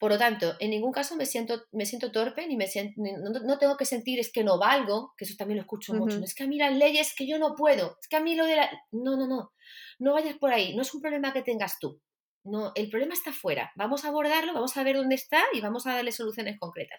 Por lo tanto, en ningún caso me siento, me siento torpe, ni me siento, no, tengo que sentir es que no valgo, que eso también lo escucho mucho. Es que a mí las leyes que yo no puedo, es que a mí lo de la... No, no, no, no vayas por ahí, no es un problema que tengas tú. No, el problema está fuera. Vamos a abordarlo, vamos a ver dónde está y vamos a darle soluciones concretas.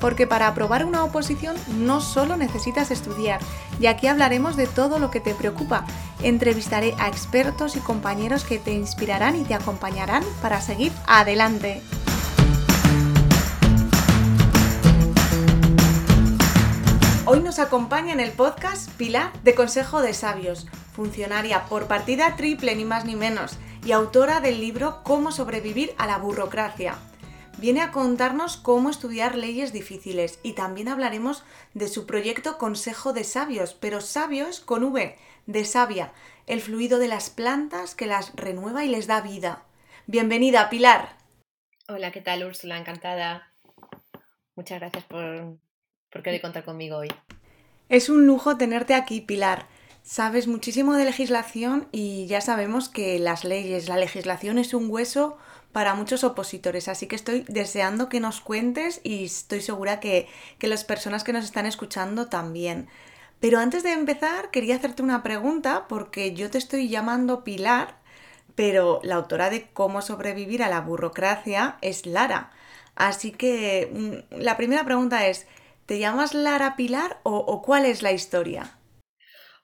porque para aprobar una oposición no solo necesitas estudiar, y aquí hablaremos de todo lo que te preocupa. Entrevistaré a expertos y compañeros que te inspirarán y te acompañarán para seguir adelante. Hoy nos acompaña en el podcast Pilar de Consejo de Sabios, funcionaria por partida triple ni más ni menos y autora del libro Cómo sobrevivir a la burocracia viene a contarnos cómo estudiar leyes difíciles y también hablaremos de su proyecto Consejo de Sabios, pero sabios con V, de sabia, el fluido de las plantas que las renueva y les da vida. Bienvenida, Pilar. Hola, ¿qué tal, Úrsula? Encantada. Muchas gracias por, por querer contar conmigo hoy. Es un lujo tenerte aquí, Pilar. Sabes muchísimo de legislación y ya sabemos que las leyes, la legislación es un hueso para muchos opositores. Así que estoy deseando que nos cuentes y estoy segura que, las personas que nos están escuchando también. Pero antes de empezar, quería hacerte una pregunta porque yo te estoy llamando Pilar, pero la autora de Cómo sobrevivir a la burocracia es Lara. Así que mm, la primera pregunta es, ¿te llamas Lara Pilar o cuál es la historia?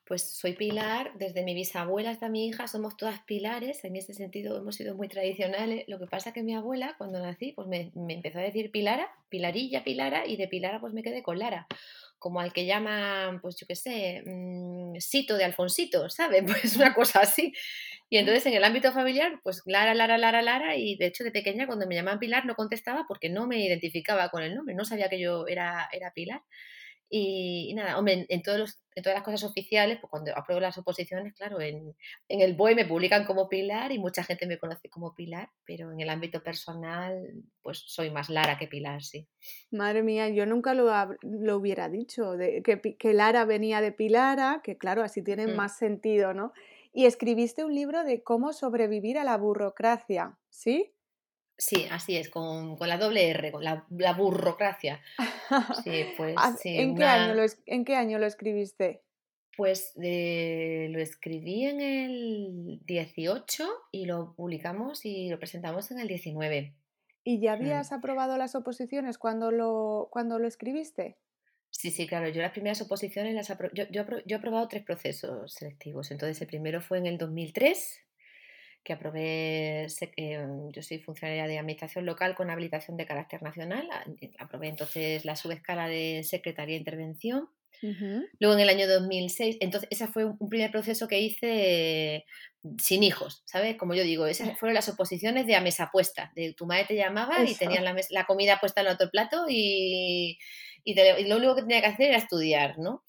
Pues soy Pilar, desde mi bisabuela hasta mi hija somos todas pilares, en ese sentido hemos sido muy tradicionales. Lo que pasa es que mi abuela, cuando nací, pues me, empezó a decir Pilara, Pilarilla, Pilara, y de Pilara pues me quedé con Lara como al que llaman, pues yo qué sé, mm, Sito de Alfonsito, ¿sabes? Pues una cosa así. Y entonces en el ámbito familiar, pues Lara, Lara, Lara, Lara, y de hecho de pequeña cuando me llamaban Pilar no contestaba porque no me identificaba con el nombre, no sabía que yo era, era Pilar. Y, nada, hombre, en, todos los, en, todas las cosas oficiales, pues cuando apruebo las oposiciones, claro, en, en, el BOE me publican como Pilar y mucha gente me conoce como Pilar, pero en el ámbito personal, pues soy más Lara que Pilar, sí. Madre mía, yo nunca lo, lo hubiera dicho, de, que, que, Lara venía de Pilara, que claro, así tiene mm. más sentido, ¿no? Y escribiste un libro de cómo sobrevivir a la burocracia, ¿sí? Sí, así es, con, la doble R, con la, burocracia. Sí, pues, ¿En, qué año lo, ¿En qué año lo escribiste? Pues lo escribí en el 18 y lo publicamos y lo presentamos en el 19. ¿Y ya mm. habías aprobado las oposiciones cuando lo, cuando lo escribiste? Sí, sí, claro. Yo las primeras oposiciones las yo, yo, yo he aprobado tres procesos selectivos. Entonces, el primero fue en el 2003, que aprobé, em, yo soy funcionaria de administración local con habilitación de carácter nacional, eh, aprobé entonces la subescala de secretaría de intervención. Luego en el año 2006, entonces ese fue un primer proceso que hice sin hijos, ¿sabes? Como yo digo, esas fueron las oposiciones de a mesa puesta, de tu madre te llamaba y tenían la, la comida puesta en otro plato y, y, lo único que tenía que hacer era estudiar, ¿no?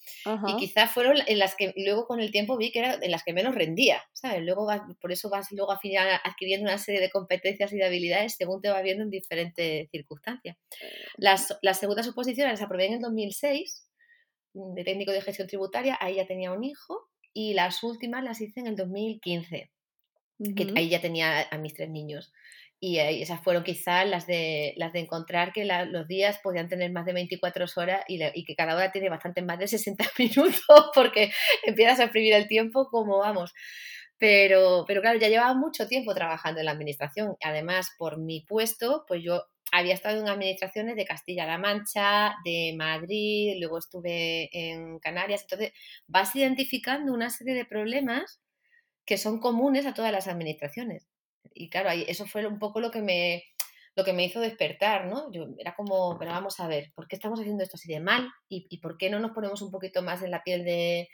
Y quizás fueron en las que luego con el tiempo vi que eran en las que menos rendía, ¿sabes? Luego por eso vas luego a final adquiriendo una serie de competencias y de habilidades según te va viendo en diferentes circunstancias. Las, las segundas oposiciones las aprobé en el 2006 mm, de técnico de gestión tributaria, ahí ya tenía un hijo, y las últimas las hice en el 2015, que ahí ya tenía a mis tres niños. Y esas fueron quizás las de, las de encontrar que los días podían tener más de 24 horas y, que cada hora tiene bastante más de 60 minutos porque empiezas a exprimir el tiempo como vamos. Pero, pero claro, ya llevaba mucho tiempo trabajando en la administración. Además, por mi puesto, pues yo había estado en administraciones de Castilla-La Mancha, de Madrid, luego estuve en Canarias. Entonces, vas identificando una serie de problemas que son comunes a todas las administraciones y claro, eso fue un poco lo que me, lo que me hizo despertar, ¿no? Yo era como, pero vamos a ver, ¿por qué estamos haciendo esto así de mal? ¿Y, y por qué no nos ponemos un poquito más en la piel de,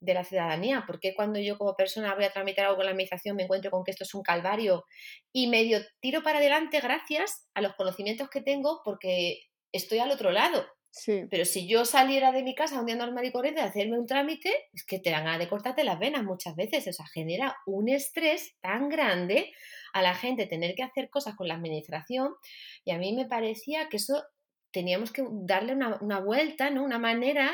de, la ciudadanía? ¿Por qué cuando yo como persona voy a tramitar algo con la administración me encuentro con que esto es un calvario y medio tiro para adelante gracias a los conocimientos que tengo porque estoy al otro lado? Pero si yo saliera de mi casa un día normal y corriente a hacerme un trámite, es que te dan ganas de cortarte las venas muchas veces. O sea, genera un estrés tan grande a la gente tener que hacer cosas con la administración. Y a mí me parecía que eso teníamos que darle una, vuelta, ¿no? Una manera,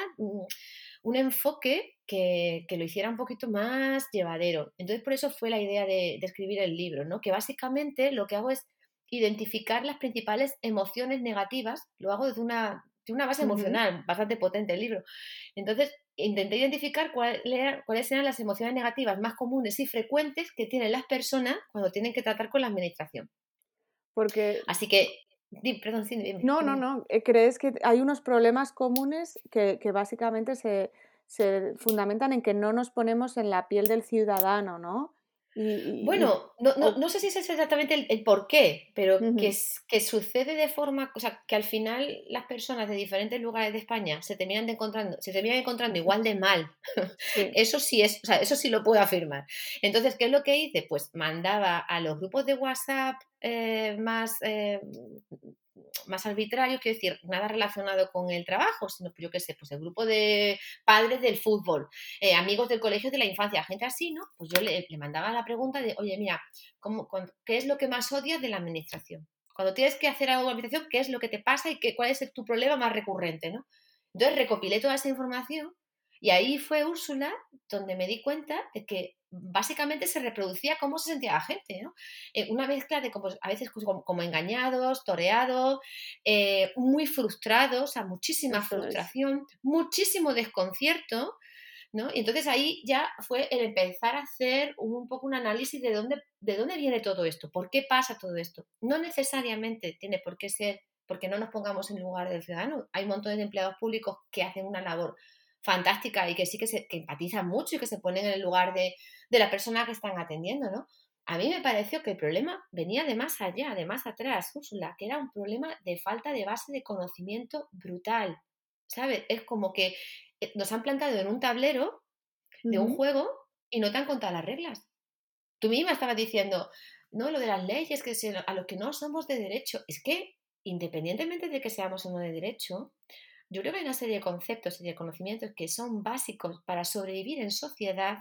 un enfoque que, lo hiciera un poquito más llevadero. Entonces, por eso fue la idea de, de escribir el libro, ¿no? Que básicamente lo que hago es identificar las principales emociones negativas, lo hago desde una una base emocional bastante potente el libro. Entonces, intenté identificar cuáles eran las emociones negativas más comunes y frecuentes que tienen las personas cuando tienen que tratar con la administración. Porque... Así que, perdón, sí, dime, No, no, no. Eh, ¿Crees que hay unos problemas comunes que, básicamente se, se fundamentan en que no nos ponemos en la piel del ciudadano, ¿no? bueno, no, no, no, sé si es exactamente el, por qué, pero que, que sucede de forma, o sea, que al final las personas de diferentes lugares de España se terminan encontrando, se terminan encontrando igual de mal. Eso sí es, o sea, eso sí lo puedo afirmar. Entonces, ¿qué es lo que hice? Pues mandaba a los grupos de WhatsApp eh, más eh, más arbitrario, quiero decir, nada relacionado con el trabajo, sino, yo qué sé, pues el grupo de padres del fútbol, eh, amigos del colegio de la infancia, gente así, ¿no? Pues yo le, mandaba la pregunta de, oye, mira, ¿cómo, ¿qué es lo que más odias de la administración? Cuando tienes que hacer algo de administración, ¿qué es lo que te pasa y qué, cuál es tu problema más recurrente, ¿no? Entonces recopilé toda esa información y ahí fue Úrsula donde me di cuenta de que básicamente se reproducía cómo se sentía la gente, ¿no? Eh, una mezcla de como, a veces como, engañados, toreados, eh, muy frustrados, o muchísima frustración, muchísimo desconcierto, ¿no? Y entonces ahí ya fue el empezar a hacer un, poco un análisis de dónde, de dónde viene todo esto, por qué pasa todo esto. No necesariamente tiene por qué ser porque no nos pongamos en lugar del ciudadano. Hay un montón de empleados públicos que hacen una labor fantástica y que sí que, se, que empatizan mucho y que se ponen en el lugar de, de la persona que están atendiendo, ¿no? A mí me pareció que el problema venía de más allá, de más atrás, Úrsula, que era un problema de falta de base de conocimiento brutal, ¿sabes? Es como que eh, nos han plantado en un tablero de un juego y no te han contado las reglas. Tú misma estabas diciendo, no, lo de las leyes, que a los que no somos de derecho, es que independientemente de que seamos o no de derecho, yo creo que hay una serie de conceptos y de conocimientos que son básicos para sobrevivir en sociedad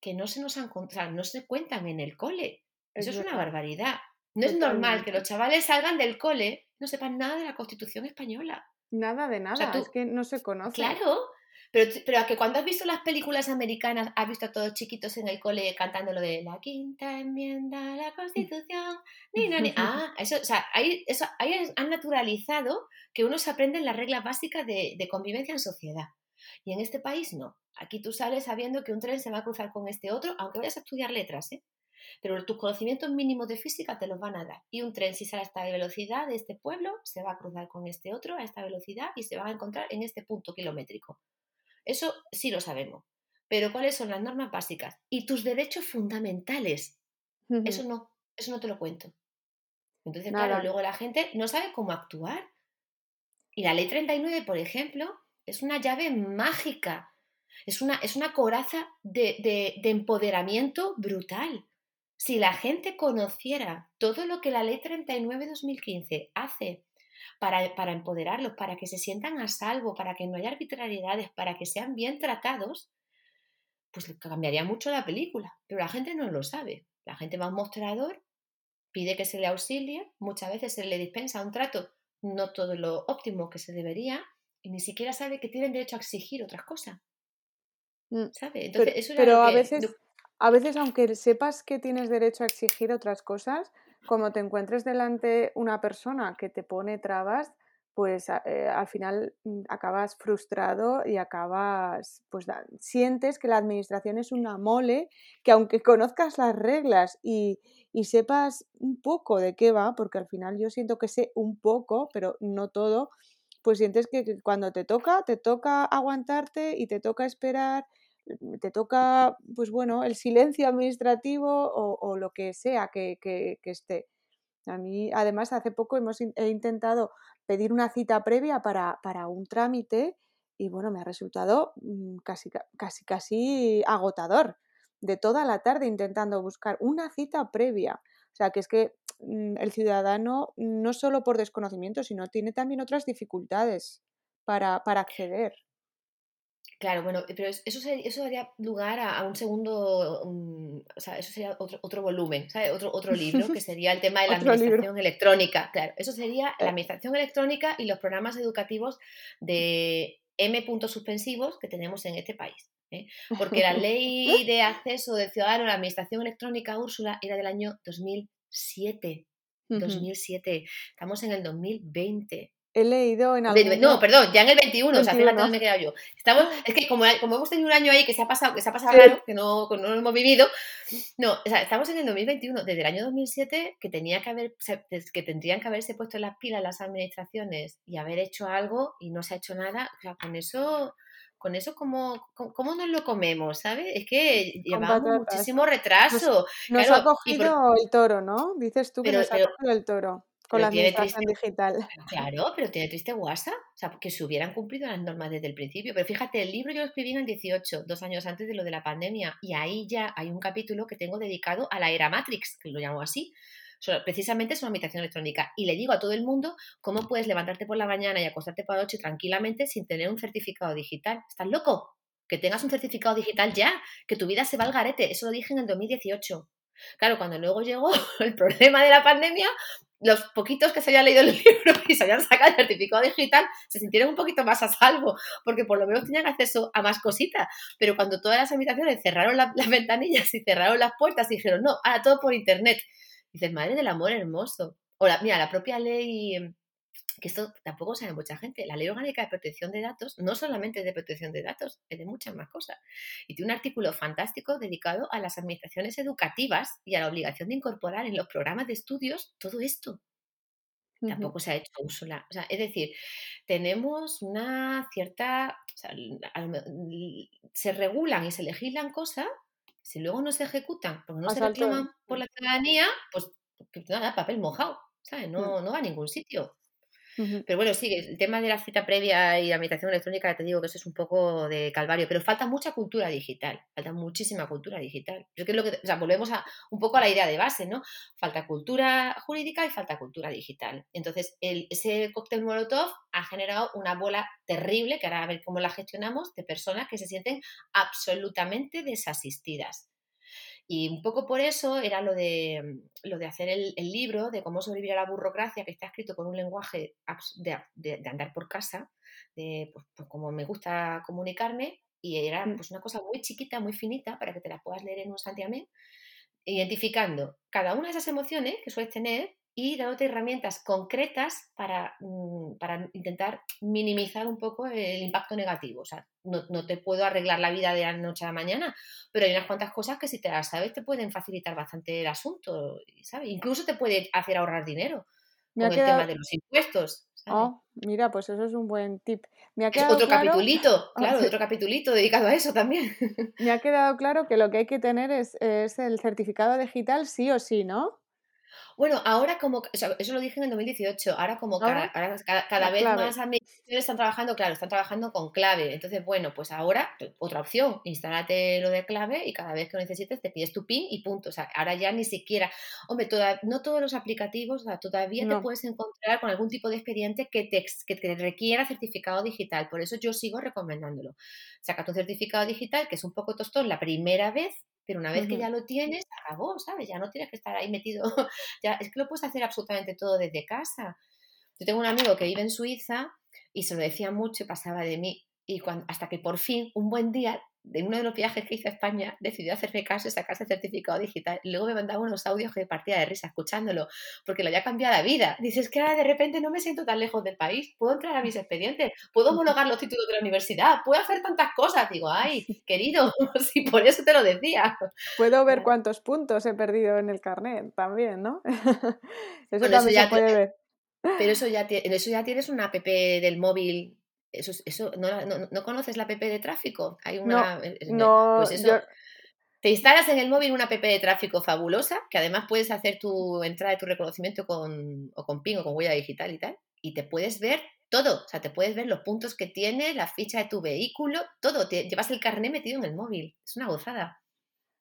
que no se nos han no se cuentan en el cole. Eso es, una barbaridad. No es normal que los chavales salgan del cole no sepan nada de la Constitución española. Nada de nada, es que no se conoce. Claro, pero, pero a que cuando has visto las películas americanas, has visto a todos chiquitos en el cole cantando lo de la quinta enmienda a la Constitución. Ni, ni. Ah, eso, o sea, ahí, eso, ahí han naturalizado que uno se aprende las reglas básicas de, de convivencia en sociedad. Y en este país no. Aquí tú sales sabiendo que un tren se va a cruzar con este otro, aunque vayas a estudiar letras, ¿eh? Pero tus conocimientos mínimos de física te los van a dar. Y un tren, si sale a esta velocidad de este pueblo, se va a cruzar con este otro a esta velocidad y se va a encontrar en este punto kilométrico. Eso sí lo sabemos. Pero ¿cuáles son las normas básicas? Y tus derechos fundamentales. Eso no, eso no te lo cuento. Entonces, claro, luego la gente no sabe cómo actuar. Y la ley 39, por ejemplo, es una llave mágica, es una, es una coraza de, empoderamiento brutal. Si la gente conociera todo lo que la ley 39-2015 hace para, para, empoderarlos, para que se sientan a salvo, para que no haya arbitrariedades, para que sean bien tratados, pues cambiaría mucho la película. Pero la gente no lo sabe. La gente va a un mostrador, pide que se le auxilie, muchas veces se le dispensa un trato no todo lo óptimo que se debería, y ni siquiera sabe que tienen derecho a exigir otras cosas. Mm, ¿Sabe? Entonces, pero, eso pero a veces, a veces, aunque sepas que tienes derecho a exigir otras cosas, como te encuentres delante una persona que te pone trabas, pues eh, al final mm, acabas frustrado y acabas, pues sientes que la administración es una mole, que aunque conozcas las reglas y, y sepas un poco de qué va, porque al final yo siento que sé un poco, pero no todo, pues sientes que, cuando te toca, te toca aguantarte y te toca esperar, te toca, pues bueno, el silencio administrativo o, lo que sea que, esté. A mí, además, hace poco hemos he intentado pedir una cita previa para, un trámite y bueno, me ha resultado mm, casi, casi, casi agotador de toda la tarde intentando buscar una cita previa. O sea, que es que Mm, el ciudadano no solo por desconocimiento, sino tiene también otras dificultades para, para acceder. Claro, bueno, pero eso, eso daría lugar a, un segundo, mm, o sea, eso sería otro, otro volumen, ¿sabes? Otro, otro libro, que sería el tema de la administración electrónica. Claro, eso sería la eh. administración electrónica y los programas educativos de M puntos suspensivos que tenemos en este país. ¿eh? Porque la ley de acceso del ciudadano a la administración electrónica, Úrsula, era del año 2007. 2007. Estamos en el 2020 he leído en algún... No, perdón, ya en el 21, o sea, fíjate dónde he quedado yo. Estamos, es que como, como, hemos tenido un año ahí que se ha pasado, que se ha pasado raro, que no, no lo hemos vivido, no, o sea, estamos en el 2021, desde el año 2007, que tenía que haber, que tendrían que haberse puesto en las pilas las administraciones y haber hecho algo y no se ha hecho nada, o sea, con eso con eso cómo, cómo nos lo comemos, ¿sabes? Es que llevamos muchísimo retraso. Nos, ha cogido el toro, ¿no? Dices tú que nos ha cogido el toro. Con la administración digital. Claro, pero tiene triste guasa. O sea, que se hubieran cumplido las normas desde el principio. Pero fíjate, el libro yo lo escribí en el 18, dos años antes de lo de la pandemia. Y ahí ya hay un capítulo que tengo dedicado a la era Matrix, que lo llamo así. precisamente es una habitación electrónica. Y le digo a todo el mundo cómo puedes levantarte por la mañana y acostarte por la noche tranquilamente sin tener un certificado digital. ¿Estás loco? Que tengas un certificado digital ya, que tu vida se va al garete. Eso lo dije en el 2018. Claro, cuando luego llegó el problema de la pandemia, los poquitos que se habían leído el libro y se habían sacado el certificado digital se sintieron un poquito más a salvo, porque por lo menos tenían acceso a más cositas. Pero cuando todas las habitaciones cerraron las ventanillas y cerraron las puertas y dijeron, no, ahora todo por internet. Dices, madre del amor hermoso. O la, mira, la propia ley que esto tampoco sabe mucha gente. La Ley Orgánica de Protección de Datos no solamente es de protección de datos, es de muchas más cosas. Y tiene un artículo fantástico dedicado a las administraciones educativas y a la obligación de incorporar en los programas de estudios todo esto. Tampoco se ha hecho Úrsula. O sea, es decir, tenemos una cierta. se regulan y se legislan cosas, si luego no se ejecutan porque no se reclaman por la ciudadanía, pues, pues nada, papel mojado. ¿sabes? No, no va a ningún sitio. Pero bueno, sí, el tema de la cita previa y la meditación electrónica, te digo que eso es un poco de calvario, pero falta mucha cultura digital, falta muchísima cultura digital. Yo creo que, o sea, volvemos a, un poco a la idea de base, ¿no? Falta cultura jurídica y falta cultura digital. Entonces, el, ese cóctel Molotov ha generado una bola terrible, que ahora a ver cómo la gestionamos, de personas que se sienten absolutamente desasistidas. Y un poco por eso era lo de, lo de hacer el, libro de cómo sobrevivir a la burocracia, que está escrito con un lenguaje de, andar por casa, de pues, pues, como me gusta comunicarme, y era mm. pues, una cosa muy chiquita, muy finita, para que te la puedas leer en un santiamén, identificando cada una de esas emociones que sueles tener y dándote herramientas concretas para, mm, para, intentar minimizar un poco el impacto negativo. O sea, no, no, te puedo arreglar la vida de la noche a la mañana, pero hay unas cuantas cosas que si te las sabes te pueden facilitar bastante el asunto, ¿sabes? Incluso te puede hacer ahorrar dinero con el tema de los impuestos. Oh, mira, pues eso es un buen tip. Me ha quedado otro capitulito, claro, otro capitulito dedicado a eso también. Me ha quedado claro que lo que hay que tener es, es el certificado digital sí o sí, ¿no? Bueno, ahora como, eso lo dije en el 2018, ahora como cada, vez más administraciones están trabajando, claro, están trabajando con clave. Entonces, bueno, pues ahora otra opción, instálate lo de clave y cada vez que lo necesites te pides tu PIN y punto. O sea, ahora ya ni siquiera, hombre, no todos los aplicativos, todavía te puedes encontrar con algún tipo de expediente que te, que te requiera certificado digital. Por eso yo sigo recomendándolo. Saca tu certificado digital, que es un poco tostón la primera vez, pero una vez que ya lo tienes, acabó, ¿sabes? Ya no tienes que estar ahí metido, ya es que lo puedes hacer absolutamente todo desde casa. Yo tengo un amigo que vive en Suiza y se lo decía mucho y pasaba de mí. Y cuando, hasta que por fin, un buen día, de uno de los viajes que hice a España, decidió hacerme caso y sacarse el certificado digital. Y luego me mandaba unos audios que partía de risa escuchándolo, porque lo había cambiado la vida. Dices que ahora de repente no me siento tan lejos del país, puedo entrar a mis expedientes, puedo homologar los títulos de la universidad, puedo hacer tantas cosas. Digo, ay, querido, si por eso te lo decía. Puedo ver cuántos puntos he perdido en el carnet también, ¿no? eso también ya se puede ver. Pero eso ya, eso ya tienes una app del móvil eso, eso ¿no, no, conoces la app de tráfico? Hay una. No, pues eso, Te instalas en el móvil una app de tráfico fabulosa, que además puedes hacer tu entrada de tu reconocimiento con, o con PIN o con huella digital y tal, y te puedes ver todo. O sea, te puedes ver los puntos que tiene, la ficha de tu vehículo, todo. Te, llevas el carnet metido en el móvil. Es una gozada.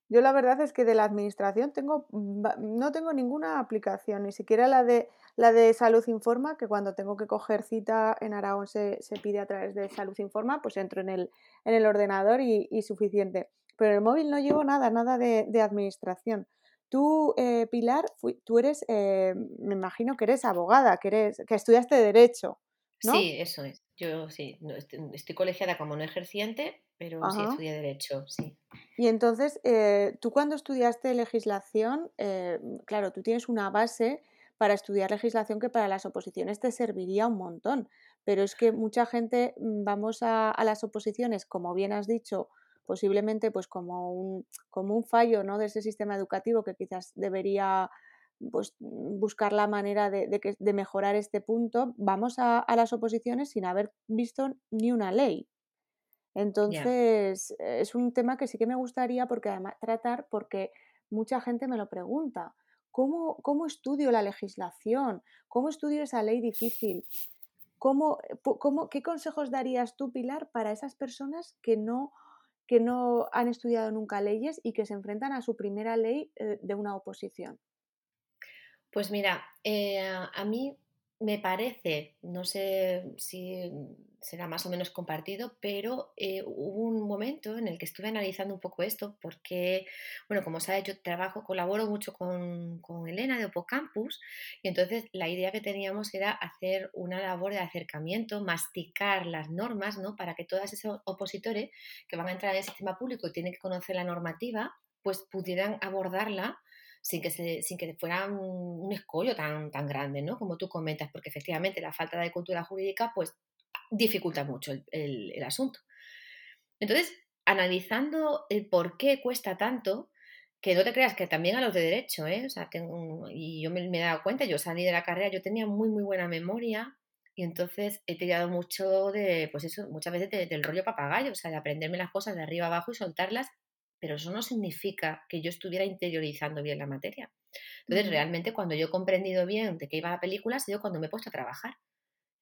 Yo la verdad es que de la administración tengo, no tengo ninguna aplicación, ni siquiera la de, la de Salud Informa, que cuando tengo que coger cita en Aragón se, pide a través de Salud Informa, pues entro en el, en el ordenador y, suficiente. Pero en el móvil no llevo nada, nada de, administración. Tú, eh, Pilar, tú eres, eh, me imagino que eres abogada, que, eres, que estudiaste Derecho. ¿No? Sí, eso es. Yo sí, estoy, colegiada como no ejerciente, pero sí estudié Derecho, sí. Y entonces, eh, tú cuando estudiaste legislación, eh, claro, tú tienes una base para estudiar legislación que para las oposiciones te serviría un montón, pero es que mucha gente mm, vamos a, las oposiciones, como bien has dicho, posiblemente pues como un, como un fallo ¿no? de ese sistema educativo que quizás debería pues, buscar la manera de, de, mejorar este punto, vamos a, a, las oposiciones sin haber visto ni una ley. Entonces, es un tema que sí que me gustaría porque además tratar porque mucha gente me lo pregunta. ¿Cómo, ¿Cómo estudio la legislación? ¿Cómo estudio esa ley difícil? ¿Cómo, cómo, ¿Qué consejos darías tú, Pilar, para esas personas que no, que no han estudiado nunca leyes y que se enfrentan a su primera ley eh, de una oposición? Pues mira, eh, a mí me parece, no sé si será más o menos compartido, pero eh, hubo un momento en el que estuve analizando un poco esto, porque, bueno, como sabes, yo trabajo, colaboro mucho con, Elena de Opocampus, y entonces la idea que teníamos era hacer una labor de acercamiento, masticar las normas, ¿no? Para que todos esos opositores que van a entrar en el sistema público y tienen que conocer la normativa, pues pudieran abordarla sin que, se, sin que fuera un, escollo tan, tan grande, ¿no? Como tú comentas, porque efectivamente la falta de cultura jurídica pues dificulta mucho el, asunto. Entonces, analizando el por qué cuesta tanto, que no te creas que también a los de derecho, ¿eh? O sea, tengo, y yo me, he dado cuenta, yo salí de la carrera, yo tenía muy, muy buena memoria y entonces he tirado mucho de, pues eso, muchas veces del rollo papagayo, o sea, de aprenderme las cosas de arriba abajo y soltarlas pero eso no significa que yo estuviera interiorizando bien la materia. Entonces, realmente cuando yo he comprendido bien de qué iba la película, ha sido cuando me he puesto a trabajar.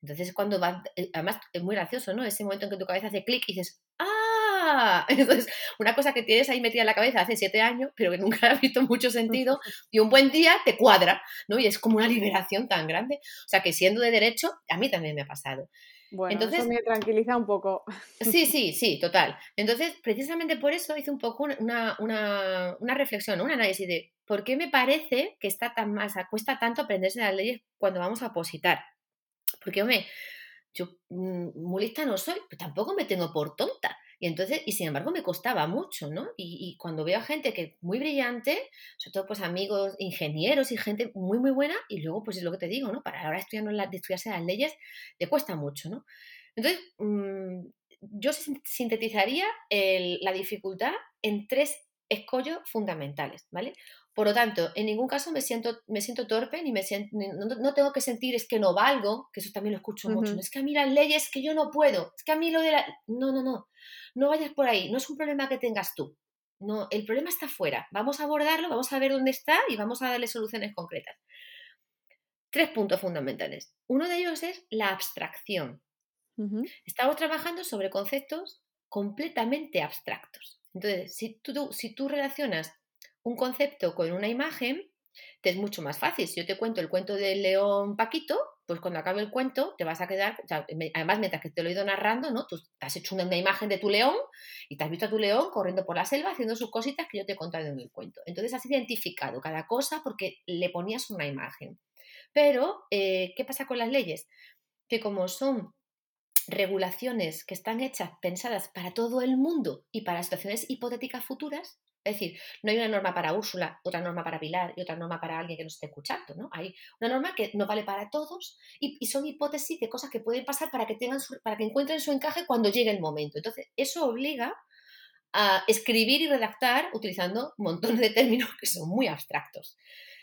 Entonces, cuando va, eh, además es muy gracioso, ¿no? Ese momento en que tu cabeza hace clic y dices, ¡ah! Entonces, una cosa que tienes ahí metida en la cabeza hace siete años, pero que nunca has visto mucho sentido, y un buen día te cuadra, ¿no? Y es como una liberación tan grande. O sea, que siendo de derecho, a mí también me ha pasado. Bueno, Entonces, eso me tranquiliza un poco. Sí, sí, sí, total. Entonces, precisamente por eso hice un poco una, una, una reflexión, un análisis de por qué me parece que está tan más, cuesta tanto aprenderse las leyes cuando vamos a opositar. Porque, hombre, yo mm, muy lista no soy, pero tampoco me tengo por tonta. Y entonces, y sin embargo me costaba mucho, ¿no? Y, cuando veo a gente que muy brillante, sobre todo pues amigos, ingenieros y gente muy, muy buena, y luego pues es lo que te digo, ¿no? Para la hora de, estudiar, de estudiarse las leyes, le cuesta mucho, ¿no? Entonces, mm, yo sintetizaría la dificultad en tres escollos fundamentales, ¿vale? Por lo tanto, en ningún caso me siento, me siento torpe, ni me siento, no, tengo que sentir es que no valgo, que eso también lo escucho mucho. Es que a mí las leyes que yo no puedo, es que a mí lo de la... No, no, no, no vayas por ahí, no es un problema que tengas tú. No, el problema está fuera. Vamos a abordarlo, vamos a ver dónde está y vamos a darle soluciones concretas. Tres puntos fundamentales. Uno de ellos es la abstracción. Estamos trabajando sobre conceptos completamente abstractos. Entonces, si tú, si tú relacionas un concepto con una imagen, te es mucho más fácil. Si yo te cuento el cuento del león Paquito, pues cuando acabe el cuento te vas a quedar, además mientras que te lo he ido narrando, ¿no? Tú te has hecho una, imagen de tu león y te has visto a tu león corriendo por la selva haciendo sus cositas que yo te he contado en el cuento. Entonces has identificado cada cosa porque le ponías una imagen. Pero, eh, ¿qué pasa con las leyes? Que como son regulaciones que están hechas, pensadas para todo el mundo y para situaciones hipotéticas futuras, es decir, no hay una norma para Úrsula, otra norma para Pilar y otra norma para alguien que nos esté escuchando, ¿no? Hay una norma que no vale para todos y, son hipótesis de cosas que pueden pasar para que, tengan para que encuentren su encaje cuando llegue el momento. Entonces, eso obliga a escribir y redactar utilizando montones de términos que son muy abstractos.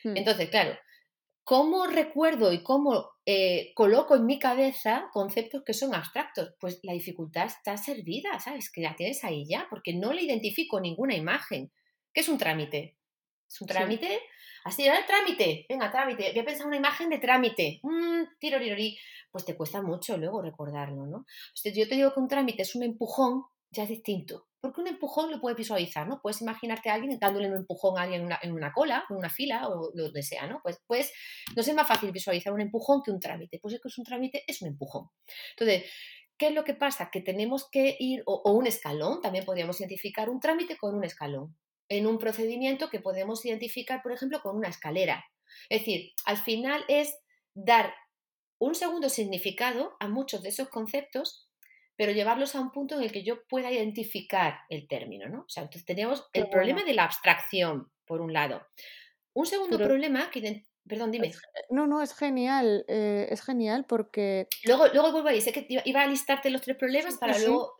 Hmm. Entonces, claro, ¿cómo recuerdo y cómo eh, coloco en mi cabeza conceptos que son abstractos? Pues la dificultad está servida, ¿sabes? Que la tienes ahí ya, porque no le identifico ninguna imagen. ¿Qué es un trámite? ¿Es un trámite? Así, el trámite, venga, trámite. Voy a pensar una imagen de trámite. Mmm, Pues te cuesta mucho luego recordarlo, ¿no? yo te digo que un trámite es un empujón, ya es distinto, Porque un empujón lo puedes visualizar, ¿no? Puedes imaginarte a alguien dándole un empujón a alguien en una, cola, en una fila o donde sea, ¿no? Pues, pues no es más fácil visualizar un empujón que un trámite. Pues es que es un trámite, es un empujón. Entonces, ¿qué es lo que pasa? Que tenemos que ir, o, o un escalón, también podríamos identificar un trámite con un escalón. En un procedimiento que podemos identificar, por ejemplo, con una escalera. Es decir, al final es dar un segundo significado a muchos de esos conceptos pero llevarlos a un punto en el que yo pueda identificar el término, ¿no? O sea, entonces tenemos el problema de la abstracción, por un lado. Un segundo problema que... Perdón, dime. no, no, es genial, eh, es genial porque... Luego, luego vuelvo ahí, sé que iba a listarte los tres problemas para luego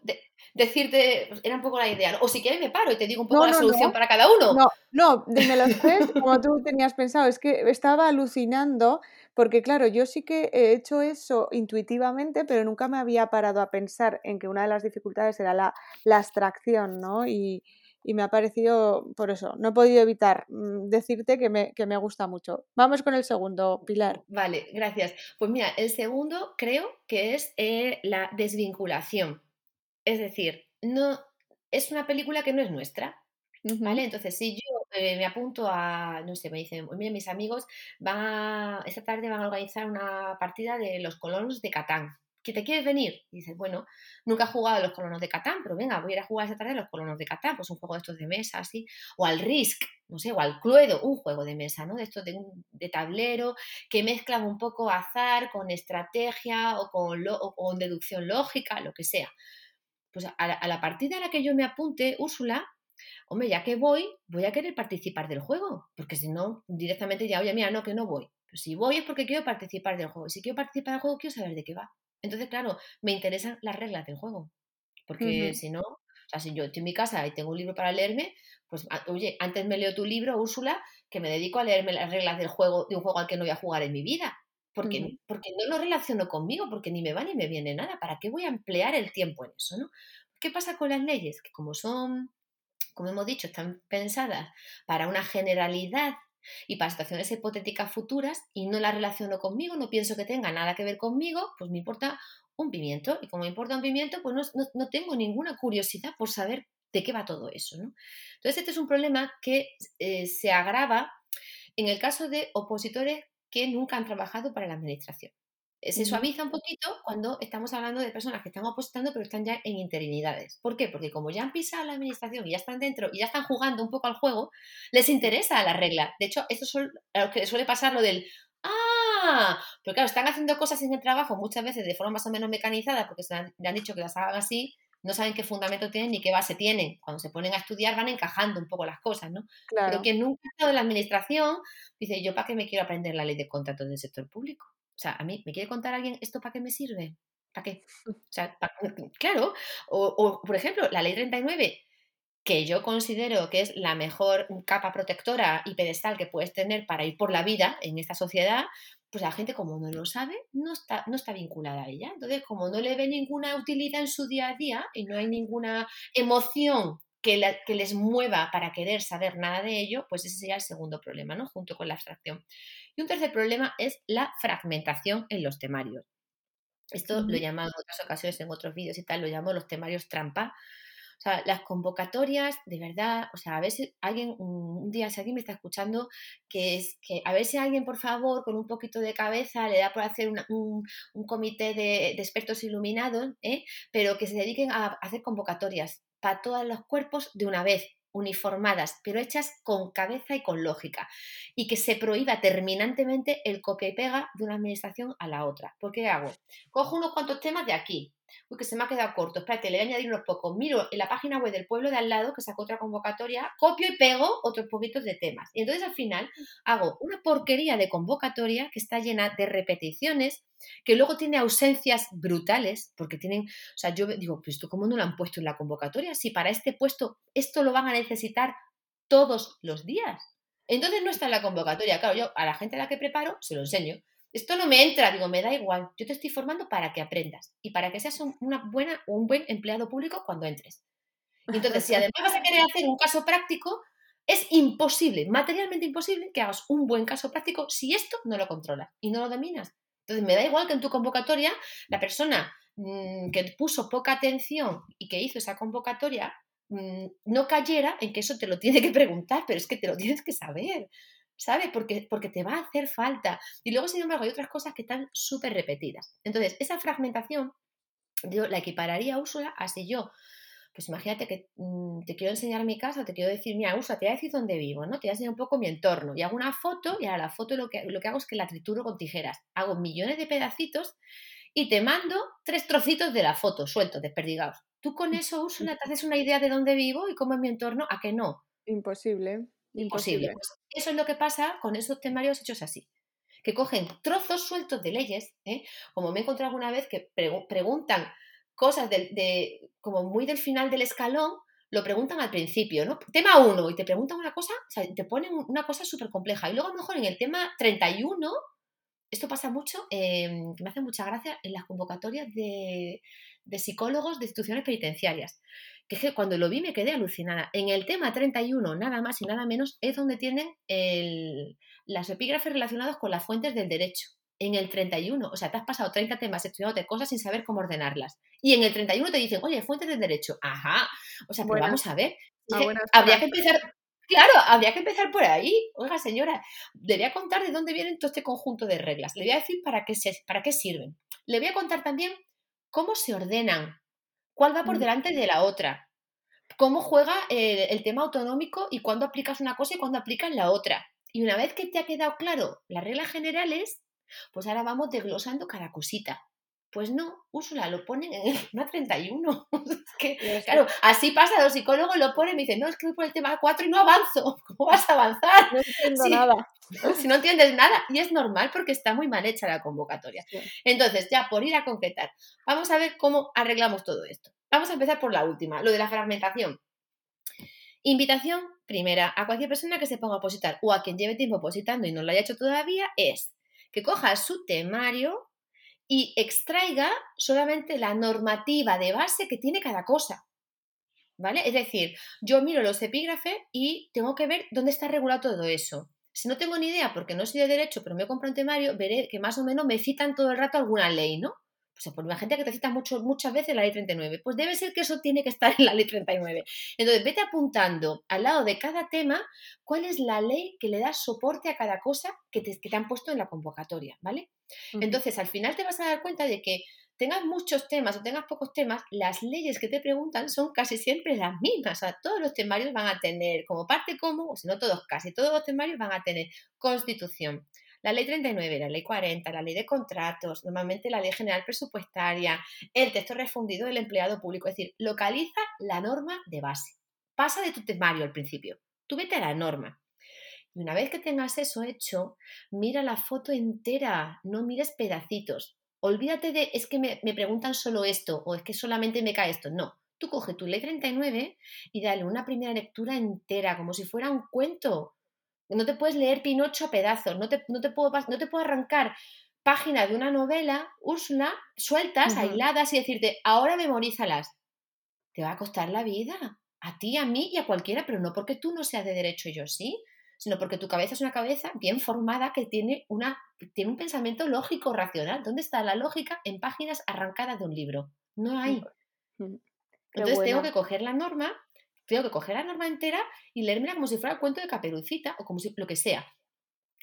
decirte, pues, era un poco la idea, o si quieres me paro y te digo un poco la solución para cada uno. No, no, dime los tres como tú tenías pensado, es que estaba alucinando porque claro, yo sí que he hecho eso intuitivamente, pero nunca me había parado a pensar en que una de las dificultades era la, abstracción, ¿no? Y, me ha parecido, por eso, no he podido evitar mm, decirte que me, que me, gusta mucho. Vamos con el segundo, Pilar. Vale, gracias. Pues mira, el segundo creo que es eh, la desvinculación. Es decir, no, es una película que no es nuestra. ¿Vale? Entonces, si yo eh, me apunto a, no sé, me dicen, mira, mis amigos van esta tarde van a organizar una partida de los colonos de Catán. ¿Que te quieres venir? Y dices, bueno, nunca he jugado a los colonos de Catán, pero venga, voy a ir a jugar esta tarde a los colonos de Catán, pues un juego de estos de mesa, así, o al Risk, no sé, o al Cluedo, un juego de mesa, ¿no? De estos de, de tablero, que mezclan un poco azar con estrategia o con, o con deducción lógica, lo que sea. Pues a a la partida a la que yo me apunte, Úrsula, hombre, ya que voy, voy a querer participar del juego, porque si no, directamente ya, oye, mira, no, que no voy. Pero si voy es porque quiero participar del juego. Si quiero participar del juego, quiero saber de qué va. Entonces, claro, me interesan las reglas del juego. Porque si no, o sea, si yo estoy en mi casa y tengo un libro para leerme, pues, oye, antes me leo tu libro, Úrsula, que me dedico a leerme las reglas del juego, de un juego al que no voy a jugar en mi vida. Porque, porque no lo relaciono conmigo, porque ni me va ni me viene nada. ¿Para qué voy a emplear el tiempo en eso? ¿no? ¿Qué pasa con las leyes? Que como son como hemos dicho, están pensadas para una generalidad y para situaciones hipotéticas futuras y no las relaciono conmigo, no pienso que tenga nada que ver conmigo, pues me importa un pimiento. Y como me importa un pimiento, pues no, tengo ninguna curiosidad por saber de qué va todo eso. Entonces, este es un problema que eh, se agrava en el caso de opositores que nunca han trabajado para la administración. Eh, se suaviza un poquito cuando estamos hablando de personas que están opositando pero están ya en interinidades. ¿Por qué? Porque como ya han pisado la administración y ya están dentro y ya están jugando un poco al juego, les interesa la regla. De hecho, esto es lo que suele pasar lo del ¡Ah! Pero claro, están haciendo cosas en el trabajo muchas veces de forma más o menos mecanizada porque se han, le han dicho que las hagan así, no saben qué fundamento tienen ni qué base tienen. Cuando se ponen a estudiar van encajando un poco las cosas, ¿no? Pero quien nunca ha estado en la administración dice, ¿yo para qué me quiero aprender la ley de contratos del sector público? O sea, a mí, ¿me quiere contar alguien esto para qué me sirve? ¿Para qué? O sea, claro, o, por ejemplo, la ley 39, que yo considero que es la mejor capa protectora y pedestal que puedes tener para ir por la vida en esta sociedad, pues la gente como no lo sabe, no está, no está vinculada a ella. Entonces, como no le ve ninguna utilidad en su día a día y no hay ninguna emoción que, que, les mueva para querer saber nada de ello, pues ese sería el segundo problema, ¿no? Junto con la abstracción. Y un tercer problema es la fragmentación en los temarios. Esto lo llamo en otras ocasiones, en otros vídeos y tal, lo llamo los temarios trampa. O sea, las convocatorias, de verdad, o sea, a ver si alguien, un día, si alguien me está escuchando, que es que a ver si alguien, por favor, con un poquito de cabeza, le da por hacer un, comité de, expertos iluminados, ¿eh? pero que se dediquen a hacer convocatorias para todos los cuerpos de una vez, uniformadas, pero hechas con cabeza y con lógica, y que se prohíba terminantemente el copia y pega de una administración a la otra. ¿Por qué hago? Cojo unos cuantos temas de aquí, uy, que se me ha quedado corto, espérate, le voy a añadir unos pocos. Miro en la página web del pueblo de al lado, que sacó otra convocatoria, copio y pego otros poquitos de temas. Y entonces al final hago una porquería de convocatoria que está llena de repeticiones, que luego tiene ausencias brutales, porque tienen, o sea, yo digo, pues esto cómo no lo han puesto en la convocatoria, si para este puesto esto lo van a necesitar todos los días. Entonces no está en la convocatoria. Claro, yo a la gente a la que preparo se lo enseño esto no me entra, digo, me da igual, yo te estoy formando para que aprendas y para que seas una buena un buen empleado público cuando entres. Entonces, si además vas a querer hacer un caso práctico, es imposible, materialmente imposible, que hagas un buen caso práctico si esto no lo controlas y no lo dominas. Entonces, me da igual que en tu convocatoria la persona mm, que puso poca atención y que hizo esa convocatoria mm, no cayera en que eso te lo tiene que preguntar, pero es que te lo tienes que saber. ¿Sabes? Porque, porque te va a hacer falta. Y luego, sin embargo, hay otras cosas que están súper repetidas. Entonces, esa fragmentación yo la equipararía a Úrsula así yo. Pues imagínate que mm, te quiero enseñar mi casa, te quiero decir, mira, Úrsula, te voy a decir dónde vivo, ¿no? Te voy a enseñar un poco mi entorno. Y hago una foto y ahora la foto lo que, lo que hago es que la trituro con tijeras. Hago millones de pedacitos y te mando tres trocitos de la foto, sueltos, desperdigados. Tú con eso, Úrsula, te haces una idea de dónde vivo y cómo es mi entorno, ¿a que no? Imposible. Imposible. Pues eso es lo que pasa con esos temarios hechos así que cogen trozos sueltos de leyes, ¿eh? como me he encontrado alguna vez que preguntan cosas de, como muy del final del escalón, lo preguntan al principio, ¿no? Tema 1, y te preguntan una cosa, o sea, te ponen una cosa súper compleja. Y luego a lo mejor en el tema 31, esto pasa mucho, em, que me hace mucha gracia en las convocatorias de, de psicólogos de instituciones penitenciarias. Que, que cuando lo vi me quedé alucinada. En el tema 31, nada más y nada menos, es donde tienen el, las epígrafes relacionadas con las fuentes del derecho. En el 31, o sea, te has pasado 30 temas estudiándote cosas sin saber cómo ordenarlas. Y en el 31 te dicen, oye, fuentes del derecho. Ajá. O sea, pues vamos a ver. habría que empezar, Claro, habría que empezar por ahí. Oiga, señora, debería contar de dónde viene todo este conjunto de reglas. Le voy a decir para qué, se, para qué sirven. Le voy a contar también cómo se ordenan, cuál va por delante de la otra, cómo juega el, el tema autonómico y cuándo aplicas una cosa y cuándo aplicas la otra. Y una vez que te ha quedado claro las reglas generales, pues ahora vamos desglosando cada cosita. Pues no, Úrsula, lo ponen en el 31. que, claro, así pasa, los psicólogos lo ponen y me dicen, no, es que voy por el tema 4 y no avanzo. ¿Cómo vas a avanzar? No entiendo nada. Si no entiendes nada, y es normal porque está muy mal hecha la convocatoria. Entonces, ya por ir a concretar, vamos a ver cómo arreglamos todo esto. Vamos a empezar por la última, lo de la fragmentación. Invitación primera a cualquier persona que se ponga a opositar o a quien lleve tiempo opositando y no lo haya hecho todavía es que coja su temario y extraiga solamente la normativa de base que tiene cada cosa. ¿Vale? Es decir, yo miro los epígrafes y tengo que ver dónde está regulado todo eso. Si no tengo ni idea, porque no soy de derecho, pero me compro un temario, veré que más o menos me citan todo el rato alguna ley, ¿no? Pues por la gente que te cita mucho, muchas veces la ley 39. Pues debe ser que eso tiene que estar en la ley 39. Entonces, vete apuntando al lado de cada tema cuál es la ley que le da soporte a cada cosa que te, que te han puesto en la convocatoria, ¿vale? Entonces, al final te vas a dar cuenta de que tengas muchos temas o tengas pocos temas, las leyes que te preguntan son casi siempre las mismas. O sea, todos los temarios van a tener como parte común, o si no todos, casi todos los temarios van a tener constitución, la ley 39, la ley 40, la ley de contratos, normalmente la ley general presupuestaria, el texto refundido del empleado público, es decir, localiza la norma de base. Pasa de tu temario al principio, tú vete a la norma. Y una vez que tengas eso hecho, mira la foto entera, no mires pedacitos. Olvídate de, es que me, me preguntan solo esto o es que solamente me cae esto. No, tú coge tu ley 39 y dale una primera lectura entera, como si fuera un cuento. No te puedes leer Pinocho a pedazos, no te, no te, puedo, no te puedo arrancar páginas de una novela, Úrsula, sueltas, aisladas y decirte, ahora memorízalas. Te va a costar la vida, a ti, a mí y a cualquiera, pero no porque tú no seas de derecho y yo sí, sino porque tu cabeza es una cabeza bien formada que tiene, una, tiene un pensamiento lógico, racional. ¿Dónde está la lógica en páginas arrancadas de un libro? No hay. Entonces tengo que coger la norma tengo que coger la norma entera y leérmela como si fuera el cuento de caperucita o como si lo que sea.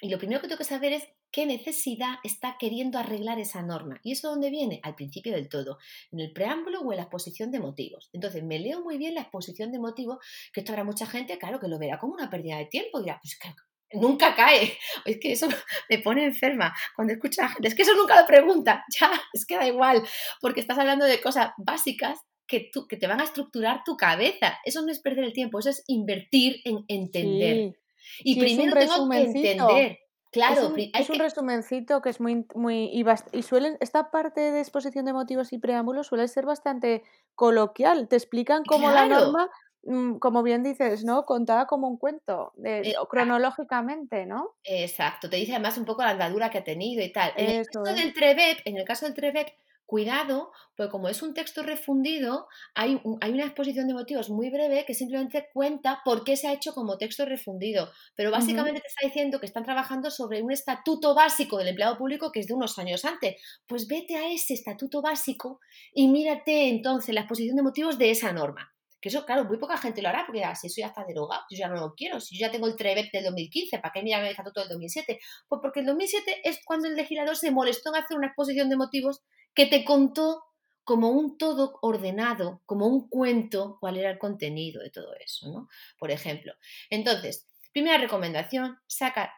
Y lo primero que tengo que saber es qué necesidad está queriendo arreglar esa norma. ¿Y eso dónde viene? Al principio del todo, en el preámbulo o en la exposición de motivos. Entonces, me leo muy bien la exposición de motivos, que esto habrá mucha gente, claro, que lo verá como una pérdida de tiempo. Y dirá, pues claro, nunca cae. Es que eso me pone enferma cuando escucho a la gente. Es que eso nunca lo pregunta. Ya, es que da igual, porque estás hablando de cosas básicas que, tú, que te van a estructurar tu cabeza. Eso no es perder el tiempo, eso es invertir en entender. Y primero tengo que entender. Claro, es un, resumencito que es muy, muy y, y suelen esta parte de exposición de motivos y preámbulos suele ser bastante coloquial. Te explican cómo la norma, mm, como bien dices, ¿no? Contada como un cuento, de, cronológicamente, ¿no? Exacto. Te dice además un poco la andadura que ha tenido y tal. En el caso del Trevep, en el caso del Trevep, cuidado, porque como es un texto refundido, hay, hay, una exposición de motivos muy breve que simplemente cuenta por qué se ha hecho como texto refundido. Pero básicamente te está diciendo que están trabajando sobre un estatuto básico del empleado público que es de unos años antes. Pues vete a ese estatuto básico y mírate entonces la exposición de motivos de esa norma. Que eso, claro, muy poca gente lo hará, porque si eso ya está derogado, yo ya no lo quiero, si yo ya tengo el TREVEC del 2015, ¿para qué llame el todo el 2007? Pues porque el 2007 es cuando el legislador se molestó en hacer una exposición de motivos que te contó como un todo ordenado, como un cuento, cuál era el contenido de todo eso, ¿no? Por ejemplo. Entonces, primera recomendación, saca,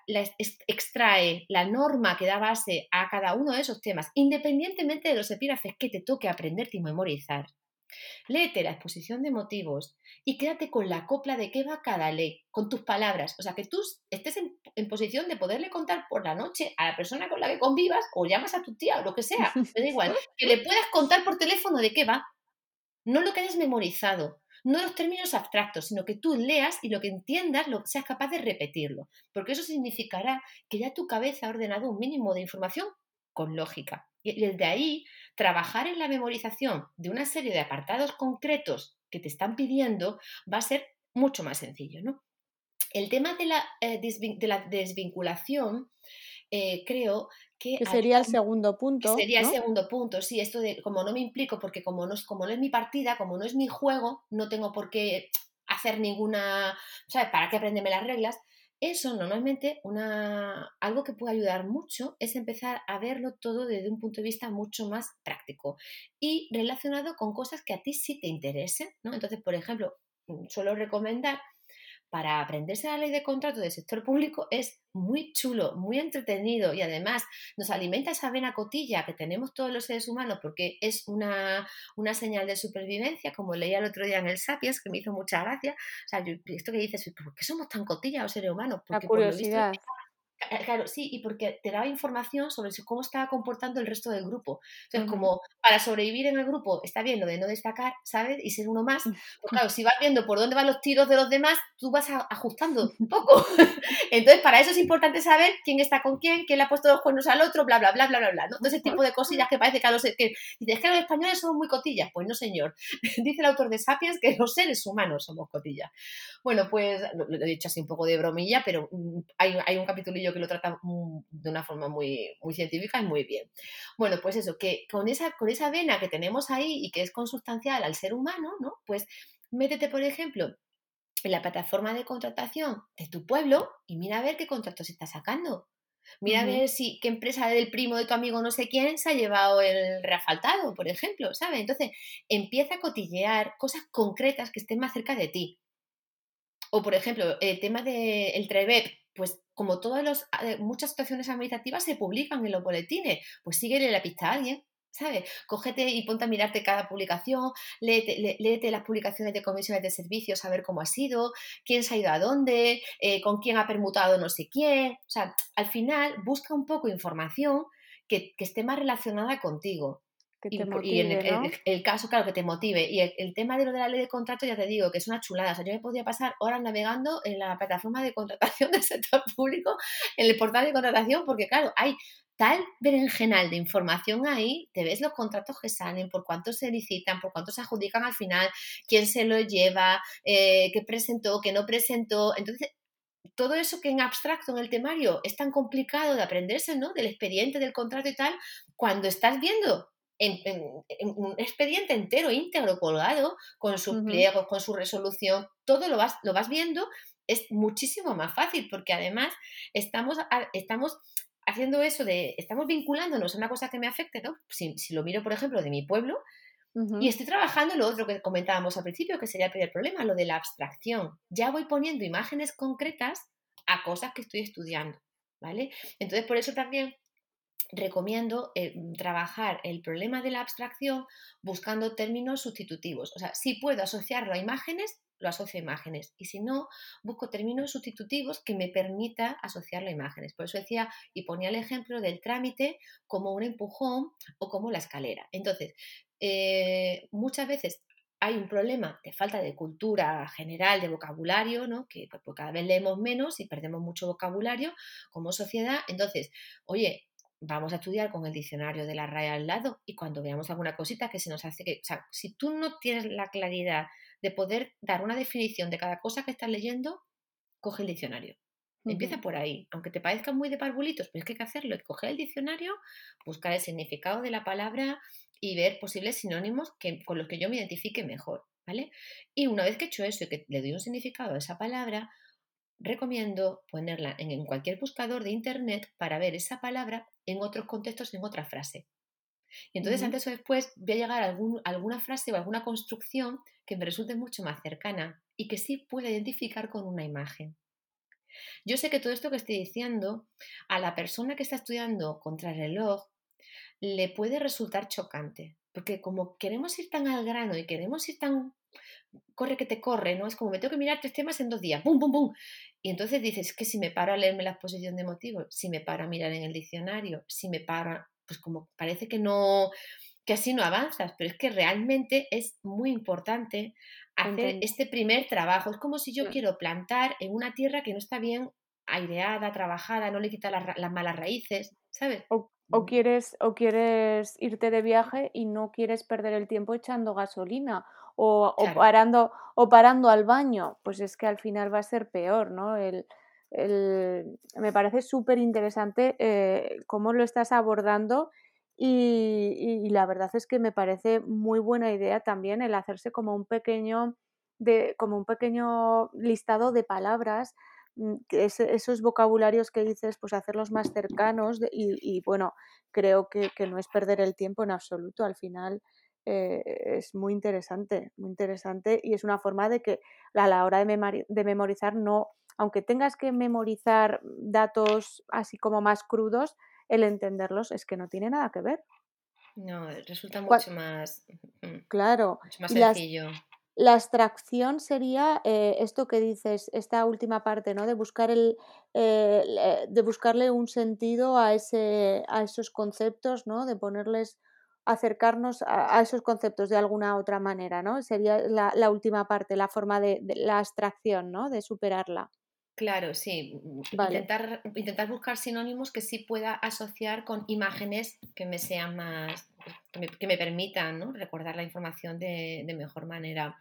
extrae la norma que da base a cada uno de esos temas, independientemente de los epígrafes que te toque aprenderte y memorizar. Léete la exposición de motivos y quédate con la copla de qué va cada ley, con tus palabras. O sea, que tú estés en, posición de poderle contar por la noche a la persona con la que convivas o llamas a tu tía o lo que sea, me da igual, que le puedas contar por teléfono de qué va. No lo que hayas memorizado, no los términos abstractos, sino que tú leas y lo que entiendas lo, seas capaz de repetirlo, porque eso significará que ya tu cabeza ha ordenado un mínimo de información con lógica. Y desde ahí, trabajar en la memorización de una serie de apartados concretos que te están pidiendo va a ser mucho más sencillo. ¿no? El tema de la, eh, de la desvinculación, eh, creo que, sería el segundo punto. sería el segundo punto, sí, esto de como no me implico, porque como no, es, como no es mi partida, como no es mi juego, no tengo por qué hacer ninguna, ¿sabes? ¿Para qué aprenderme las reglas? Eso normalmente una, algo que puede ayudar mucho es empezar a verlo todo desde un punto de vista mucho más práctico y relacionado con cosas que a ti sí te interesen. ¿no? Entonces, por ejemplo, mm, suelo recomendar para aprenderse la ley de contrato del sector público es muy chulo, muy entretenido y además nos alimenta esa vena cotilla que tenemos todos los seres humanos porque es una, señal de supervivencia, como leía el otro día en el Sapiens, que me hizo mucha gracia. O sea, esto que dices, ¿por qué somos tan cotillas los seres humanos? Porque, la curiosidad. Claro, sí, y porque te daba información sobre cómo estaba comportando el resto del grupo. Entonces, como para sobrevivir en el grupo está bien lo de no destacar, ¿sabes? Y ser uno más. Mm. Pues claro, si vas viendo por dónde van los tiros de los demás, tú vas ajustando un poco. Entonces, para eso es importante saber quién está con quién, quién le ha puesto los cuernos al otro, bla, bla, bla, bla, bla, bla. ¿no? ese tipo de cosillas que parece que a los... Que, dices que los españoles somos muy cotillas. Pues no, señor. Dice el autor de Sapiens que los seres humanos somos cotillas. Bueno, pues lo, he dicho así un poco de bromilla, pero mm, hay, hay un capitulillo que lo trata de una forma muy, muy científica y muy bien. Bueno, pues eso, que con esa, con esa vena que tenemos ahí y que es consustancial al ser humano, ¿no? Pues métete, por ejemplo, en la plataforma de contratación de tu pueblo y mira a ver qué contratos está sacando. Mira a ver si qué empresa del primo de tu amigo no sé quién se ha llevado el reafaltado, por ejemplo, ¿sabes? Entonces, empieza a cotillear cosas concretas que estén más cerca de ti. O, por ejemplo, el tema del el TREVEP, pues como todas los, eh, muchas situaciones administrativas se publican en los boletines, pues síguele la pista a alguien, ¿sabes? Cógete y ponte a mirarte cada publicación, léete, las publicaciones de comisiones de servicios, a ver cómo ha sido, quién se ha ido a dónde, eh, con quién ha permutado no sé quién. O sea, al final busca un poco información que esté más relacionada contigo y, en el, caso, claro, que te motive. Y el, tema de lo de la ley de contrato, ya te digo, que es una chulada. O sea, yo me podía pasar horas navegando en la plataforma de contratación del sector público, en el portal de contratación, porque claro, hay tal berenjenal de información ahí, te ves los contratos que salen, por cuánto se licitan, por cuánto se adjudican al final, quién se lo lleva, eh, qué presentó, qué no presentó. Entonces, todo eso que en abstracto en el temario es tan complicado de aprenderse, ¿no? Del expediente, del contrato y tal, cuando estás viendo en, un expediente entero, íntegro, colgado, con sus pliegos, con su resolución, todo lo vas, lo vas viendo, es muchísimo más fácil, porque además estamos, estamos haciendo eso de, estamos vinculándonos a una cosa que me afecte, ¿no? Si, lo miro, por ejemplo, de mi pueblo, y estoy trabajando lo otro que comentábamos al principio, que sería el primer problema, lo de la abstracción. Ya voy poniendo imágenes concretas a cosas que estoy estudiando, ¿vale? Entonces, por eso también recomiendo eh, trabajar el problema de la abstracción buscando términos sustitutivos. O sea, si puedo asociarlo a imágenes, lo asocio a imágenes. Y si no, busco términos sustitutivos que me permita asociarlo a imágenes. Por eso decía y ponía el ejemplo del trámite como un empujón o como la escalera. Entonces, eh, muchas veces hay un problema de falta de cultura general, de vocabulario, ¿no? que pues, cada vez leemos menos y perdemos mucho vocabulario como sociedad. Entonces, oye, vamos a estudiar con el diccionario de la raya al lado y cuando veamos alguna cosita que se nos hace que, o sea, si tú no tienes la claridad de poder dar una definición de cada cosa que estás leyendo, coge el diccionario. Empieza por ahí, aunque te parezca muy de parvulitos, pero es que hay que hacerlo, coger el diccionario, buscar el significado de la palabra y ver posibles sinónimos que, con los que yo me identifique mejor. ¿vale? Y una vez que he hecho eso y que le doy un significado a esa palabra, recomiendo ponerla en, cualquier buscador de internet para ver esa palabra en otros contextos, en otra frase. Y entonces, antes o después, voy a llegar a alguna frase o alguna construcción que me resulte mucho más cercana y que sí pueda identificar con una imagen. Yo sé que todo esto que estoy diciendo a la persona que está estudiando contra el reloj le puede resultar chocante, porque como queremos ir tan al grano y queremos ir tan corre que te corre, ¿no? Es como me tengo que mirar tres temas en dos días, ¡pum, pum, pum! Y entonces dices que si me paro a leerme la exposición de motivos, si me paro a mirar en el diccionario, si me paro, pues como parece que no, que así no avanzas, pero es que realmente es muy importante hacer este primer trabajo. Es como si yo quiero plantar en una tierra que no está bien aireada, trabajada, no le quita las, malas raíces, ¿sabes? O, mm. quieres, o quieres irte de viaje y no quieres perder el tiempo echando gasolina o, parando, o parando al baño, pues es que al final va a ser peor, ¿no? El, me parece súper interesante eh, cómo lo estás abordando y, la verdad es que me parece muy buena idea también el hacerse como un pequeño, de, como un pequeño listado de palabras, mm, esos vocabularios que dices, pues hacerlos más cercanos y, bueno, creo que, no es perder el tiempo en absoluto. Al final eh, es muy interesante, muy interesante y es una forma de que a la hora de, de memorizar no, aunque tengas que memorizar datos así como más crudos, el entenderlos es que no tiene nada que ver. No, resulta mucho más, mm, claro. más sencillo. La, abstracción sería eh, esto que dices, esta última parte, ¿no? De buscar el, eh, de buscarle un sentido a ese, a esos conceptos, ¿no? De ponerles, acercarnos a, esos conceptos de alguna otra manera, ¿no? Sería la, última parte, la forma de, de, la abstracción, ¿no? De superarla. Claro, sí. Mm, intentar, intentar buscar sinónimos que sí pueda asociar con imágenes que me sean más, que me, permitan ¿no? recordar la información de, de mejor manera.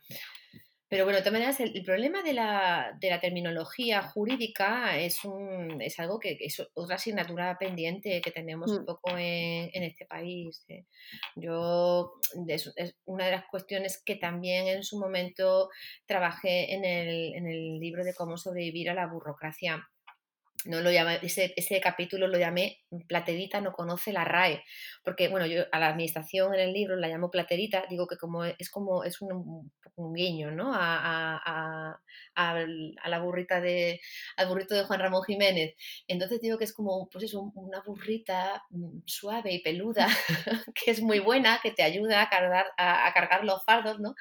Pero bueno, de todas maneras, el, problema de la, de la, terminología jurídica es, un, es algo que es otra asignatura pendiente que tenemos un mm. poco en, en este país. ¿eh? Yo, es, una de las cuestiones que también en su momento trabajé en el, en el libro de cómo sobrevivir a la burocracia no lo ese, ese, capítulo lo llamé Platerita no conoce la RAE, porque bueno, yo a la administración en el libro la llamo Platerita, digo que como es como es un, guiño, ¿no? A, a, a, la burrita de al burrito de Juan Ramón Jiménez. Entonces digo que es como pues eso, una burrita mm, suave y peluda, que es muy buena, que te ayuda a cargar, a cargar los fardos, ¿no?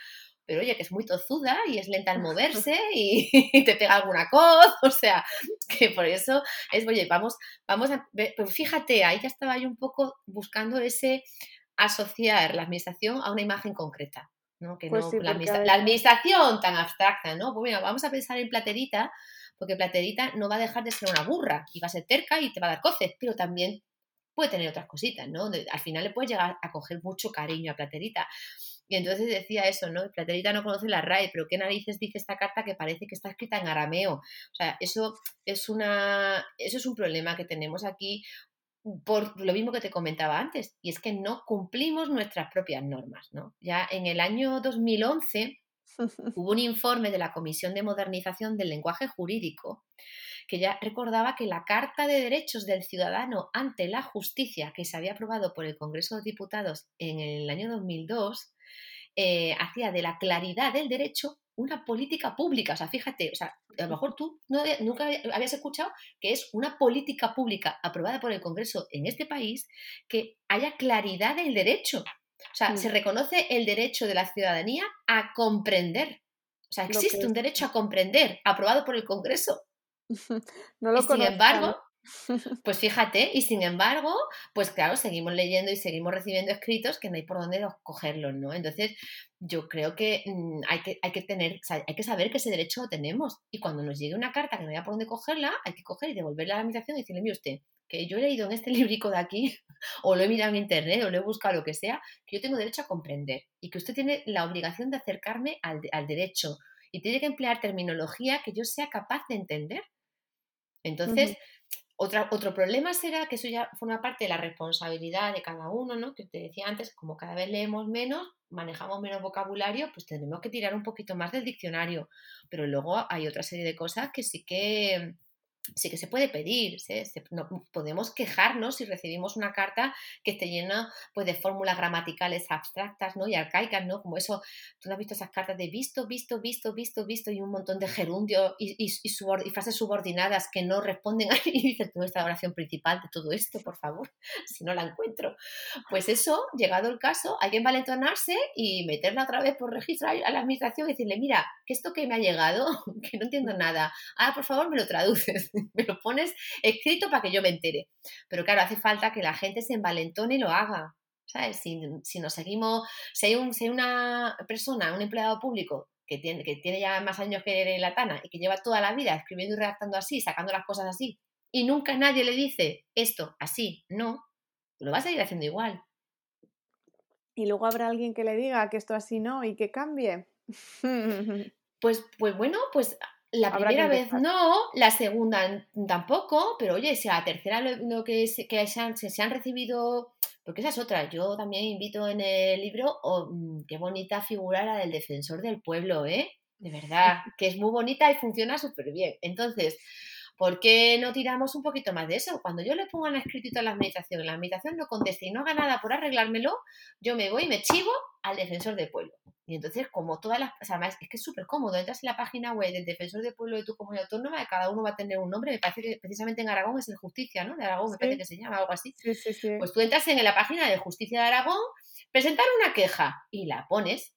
Pero oye, que es muy tozuda y es lenta al moverse y, te pega alguna cosa, o sea, que por eso es, oye, vamos, vamos a pero fíjate, ahí ya estaba yo un poco buscando ese asociar la administración a una imagen concreta. ¿no? Que pues no, la, administración tan abstracta, ¿no? Pues mira, vamos a pensar en platerita, porque platerita no va a dejar de ser una burra y va a ser terca y te va a dar coces, pero también puede tener otras cositas, ¿no? al final le puedes llegar a coger mucho cariño a platerita. Y entonces decía eso, ¿no? Platerita no conoce la RAE, pero ¿qué narices dice esta carta que parece que está escrita en arameo? O sea, eso es, una, eso es un problema que tenemos aquí por lo mismo que te comentaba antes, y es que no cumplimos nuestras propias normas, ¿no? Ya en el año 2011 hubo un informe de la Comisión de Modernización del Lenguaje Jurídico que ya recordaba que la Carta de Derechos del Ciudadano ante la Justicia, que se había aprobado por el Congreso de Diputados en el año 2002, eh, hacía de la claridad del derecho una política pública. O sea, fíjate, o sea, a lo mejor tú no, nunca habías escuchado que es una política pública aprobada por el Congreso en este país que haya claridad del derecho. O sea, se reconoce el derecho de la ciudadanía a comprender. O sea, existe un derecho a comprender aprobado por el Congreso. No lo y sin embargo, pues fíjate, y sin embargo, pues claro, seguimos leyendo y seguimos recibiendo escritos que no hay por dónde cogerlos, ¿no? Entonces, yo creo que mm, hay que, hay que tener, hay que saber que ese derecho lo tenemos. Y cuando nos llegue una carta que no haya por dónde cogerla, hay que coger y devolverla a la administración y decirle, mire usted, que yo he leído en este librico de aquí, o lo he mirado en internet, o lo he buscado, lo que sea, que yo tengo derecho a comprender y que usted tiene la obligación de acercarme al, al derecho y tiene que emplear terminología que yo sea capaz de entender. Entonces, otro problema será que eso ya forma parte de la responsabilidad de cada uno, ¿no? Que te decía antes, como cada vez leemos menos, manejamos menos vocabulario, pues tenemos que tirar un poquito más del diccionario. Pero luego hay otra serie de cosas que sí que sí que se puede pedir, no, podemos quejarnos si recibimos una carta que esté llena pues, de fórmulas gramaticales abstractas ¿no? y arcaicas, ¿no? Como eso, tú has visto esas cartas de visto, visto, visto, visto, visto y un montón de gerundio y, y, y, frases subordinadas que no responden a y dices, tú esta oración principal de todo esto, por favor, si no la encuentro. Pues eso, llegado el caso, hay que envalentonarse y meterla otra vez por registro a la administración y decirle, mira, que esto que me ha llegado, que no entiendo nada, ah, por favor me lo traduces. me lo pones escrito para que yo me entere. Pero claro, hace falta que la gente se envalentone y lo haga. ¿Sabes? Si, si nos seguimos, si hay, un, una persona, un empleado público que tiene, que tiene ya más años que la Tana y que lleva toda la vida escribiendo y redactando así, sacando las cosas así, y nunca nadie le dice esto así, no, lo va a seguir haciendo igual. Y luego habrá alguien que le diga que esto así no y que cambie. Pues, pues bueno, pues la primera vez no, la segunda tampoco, pero oye, si a la tercera lo, que, se, que se, han, se, han, recibido, porque esa es otra, yo también invito en el libro, oh, mm, qué bonita figura la del defensor del pueblo, ¿eh? De verdad, que es muy bonita y funciona súper bien. Entonces, ¿por qué no tiramos un poquito más de eso? Cuando yo le pongo en escritito a la meditación, la meditación no conteste y no haga nada por arreglármelo, yo me voy y me chivo al defensor del pueblo. Y entonces, como todas las. O sea, además, es que es súper cómodo. Entras en la página web del defensor del pueblo de tu comunidad autónoma, cada uno va a tener un nombre. Me parece que precisamente en Aragón es el Justicia, ¿no? De Aragón, me parece que se llama, algo así. Sí, sí, sí. Pues tú entras en la página de Justicia de Aragón, presentar una queja y la pones.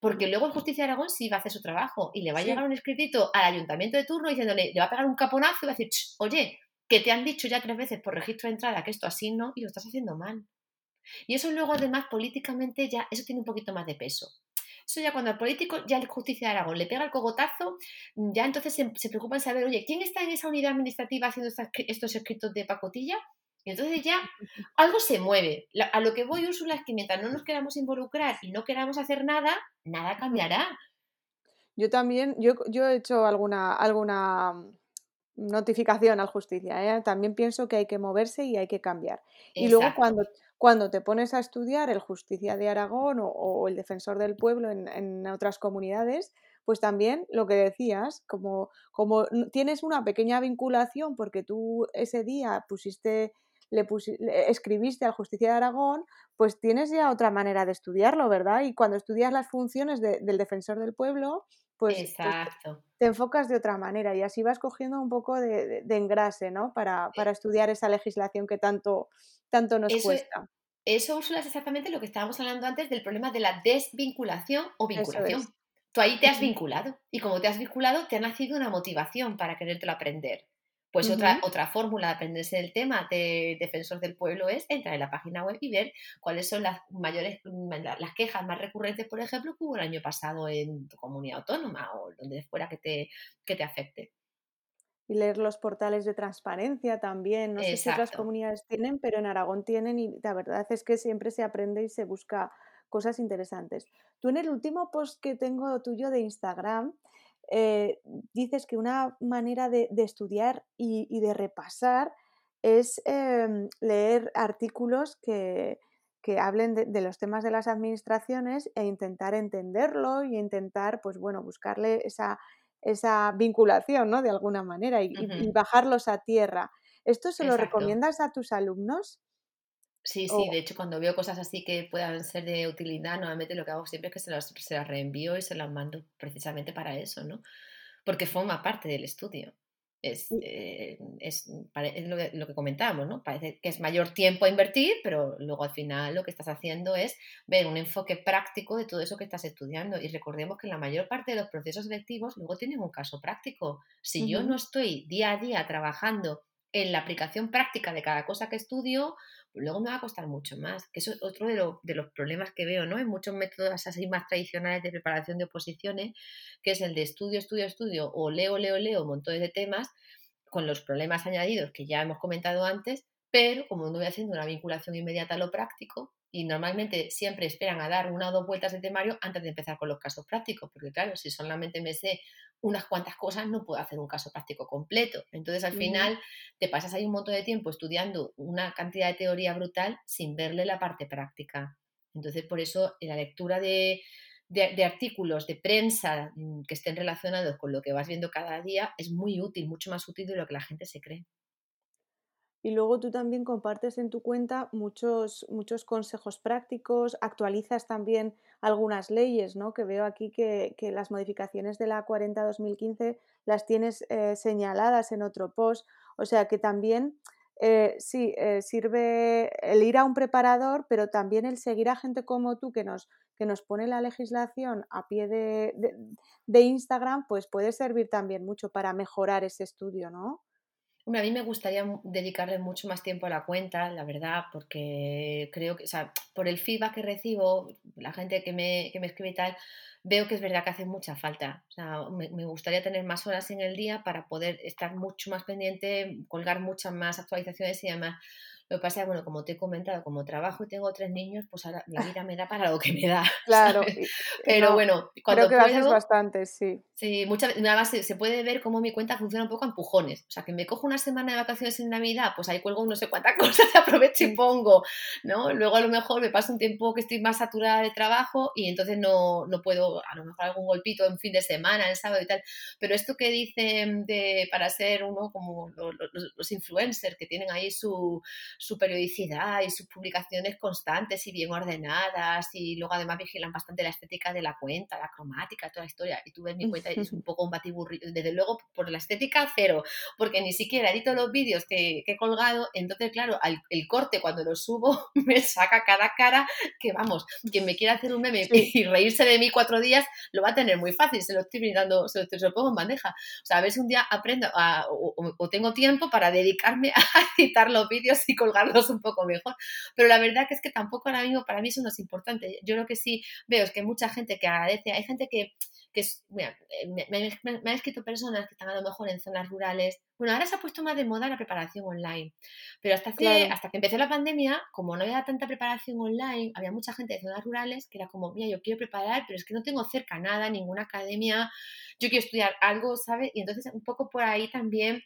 Porque luego el Justicia de Aragón sí va a hacer su trabajo y le va a llegar un escritito al ayuntamiento de turno diciéndole, le va a pegar un caponazo y va a decir, oye, que te han dicho ya tres veces por registro de entrada que esto así no y lo estás haciendo mal. Y eso luego además políticamente ya, eso tiene un poquito más de peso. Eso ya cuando al político, ya el justicia de Aragón le pega el cogotazo, ya entonces se, preocupa en saber, oye, ¿quién está en esa unidad administrativa haciendo estos escritos de pacotilla? Y entonces ya algo se mueve. A lo que voy, Úrsula, es que mientras no nos queramos involucrar y no queramos hacer nada, nada cambiará. Yo también, yo, yo he hecho alguna, alguna notificación al justicia. ¿eh? También pienso que hay que moverse y hay que cambiar. Y luego cuando, cuando te pones a estudiar el Justicia de Aragón o, el Defensor del Pueblo en, otras comunidades, pues también lo que decías, como, como tienes una pequeña vinculación porque tú ese día pusiste le, escribiste al Justicia de Aragón, pues tienes ya otra manera de estudiarlo, ¿verdad? Y cuando estudias las funciones del defensor del pueblo, pues, te enfocas de otra manera y así vas cogiendo un poco de, engrase, ¿no? Para, para, estudiar esa legislación que tanto, tanto nos cuesta. Eso, Úrsula, es exactamente lo que estábamos hablando antes del problema de la desvinculación o vinculación. Tú ahí te has vinculado y como te has vinculado te ha nacido una motivación para querértelo aprender. Pues otra, otra fórmula de aprenderse del tema de defensor del pueblo es entrar en la página web y ver cuáles son las mayores, mm, las quejas más recurrentes, por ejemplo, que hubo el año pasado en tu comunidad autónoma o donde fuera que te, que te afecte. Y leer los portales de transparencia también. No sé si otras comunidades tienen, pero en Aragón tienen y la verdad es que siempre se aprende y se busca cosas interesantes. Tú en el último post que tengo tuyo de Instagram, eh, dices que una manera de, estudiar y, de repasar es em, leer artículos que, hablen de, los temas de las administraciones e intentar entenderlo y intentar, pues bueno, buscarle esa, esa vinculación, ¿no? De alguna manera y, bajarlos a tierra. ¿Esto se lo recomiendas a tus alumnos? Sí, sí, de hecho cuando veo cosas así que puedan ser de utilidad, normalmente lo que hago siempre es que se las, se las reenvío y se las mando precisamente para eso, ¿no? Porque forma parte del estudio. Es, eh, es, es lo, que, lo, que, comentábamos, ¿no? Parece que es mayor tiempo a invertir, pero luego al final lo que estás haciendo es ver un enfoque práctico de todo eso que estás estudiando. Y recordemos que la mayor parte de los procesos selectivos luego tienen un caso práctico. Si yo no estoy día a día trabajando en la aplicación práctica de cada cosa que estudio, luego me va a costar mucho más. Que eso es otro de, los problemas que veo, ¿no? En muchos métodos así más tradicionales de preparación de oposiciones, que es el de estudio, estudio, estudio, o leo, leo, leo, montones de temas, con los problemas añadidos que ya hemos comentado antes, pero como no voy haciendo una vinculación inmediata a lo práctico, y normalmente siempre esperan a dar una o dos vueltas de temario antes de empezar con los casos prácticos, porque claro, si solamente me sé unas cuantas cosas no puedo hacer un caso práctico completo. Entonces, al final, te pasas ahí un montón de tiempo estudiando una cantidad de teoría brutal sin verle la parte práctica. Entonces, por eso, la lectura de, de, artículos de prensa mm, que estén relacionados con lo que vas viendo cada día es muy útil, mucho más útil de lo que la gente se cree. Y luego tú también compartes en tu cuenta muchos, muchos consejos prácticos, actualizas también algunas leyes, ¿no? Que veo aquí que, las modificaciones de la 40-2015 las tienes eh, señaladas en otro post. O sea que también eh, sí, eh, sirve el ir a un preparador, pero también el seguir a gente como tú que nos, que nos pone la legislación a pie de, de Instagram, pues puede servir también mucho para mejorar ese estudio, ¿no? A mí me gustaría dedicarle mucho más tiempo a la cuenta, la verdad, porque creo que, o sea, por el feedback que recibo, la gente que me, que me escribe y tal, veo que es verdad que hace mucha falta. O sea, me, me, gustaría tener más horas en el día para poder estar mucho más pendiente, colgar muchas más actualizaciones y demás. Lo que pasa es, bueno, como te he comentado, como trabajo y tengo tres niños, pues ahora la vida me da para lo que me da. Claro. Pero bueno, cuando creo que puedo, bastante, sí. Sí, muchas además se, se, puede ver cómo mi cuenta funciona un poco a empujones. O sea, que me cojo una semana de vacaciones en Navidad, pues ahí cuelgo no sé cuántas cosas, aprovecho y pongo, ¿no? Luego a lo mejor me paso un tiempo que estoy más saturada de trabajo y entonces no, no puedo, a lo mejor algún golpito en fin de semana, el sábado y tal. Pero esto que dicen de, para ser uno como los, los influencers que tienen ahí su su periodicidad y sus publicaciones constantes y bien ordenadas y luego además vigilan bastante la estética de la cuenta, la cromática, toda la historia. Y tú ves mi cuenta y es un poco un batiburrillo. Desde luego, por la estética, cero, porque ni siquiera edito los vídeos que, he colgado. Entonces, claro, el corte cuando lo subo me saca cada cara que, vamos, quien me quiera hacer un meme y reírse de mí cuatro días lo va a tener muy fácil. Se lo estoy brindando, se lo, pongo en bandeja. O sea, a ver si un día aprendo o, o tengo tiempo para dedicarme a editar los vídeos y colgarlos un poco mejor. Pero la verdad que es que tampoco ahora mismo para mí eso no es importante. Yo lo que sí veo es que mucha gente que agradece, hay gente que, que es, mira, eh, me, me, han escrito personas que están a lo mejor en zonas rurales. Bueno, ahora se ha puesto más de moda la preparación online, pero hasta, que hasta que empezó la pandemia, como no había tanta preparación online, había mucha gente de zonas rurales que era como, mira, yo quiero preparar, pero es que no tengo cerca nada, ninguna academia, yo quiero estudiar algo, ¿sabes? Y entonces un poco por ahí también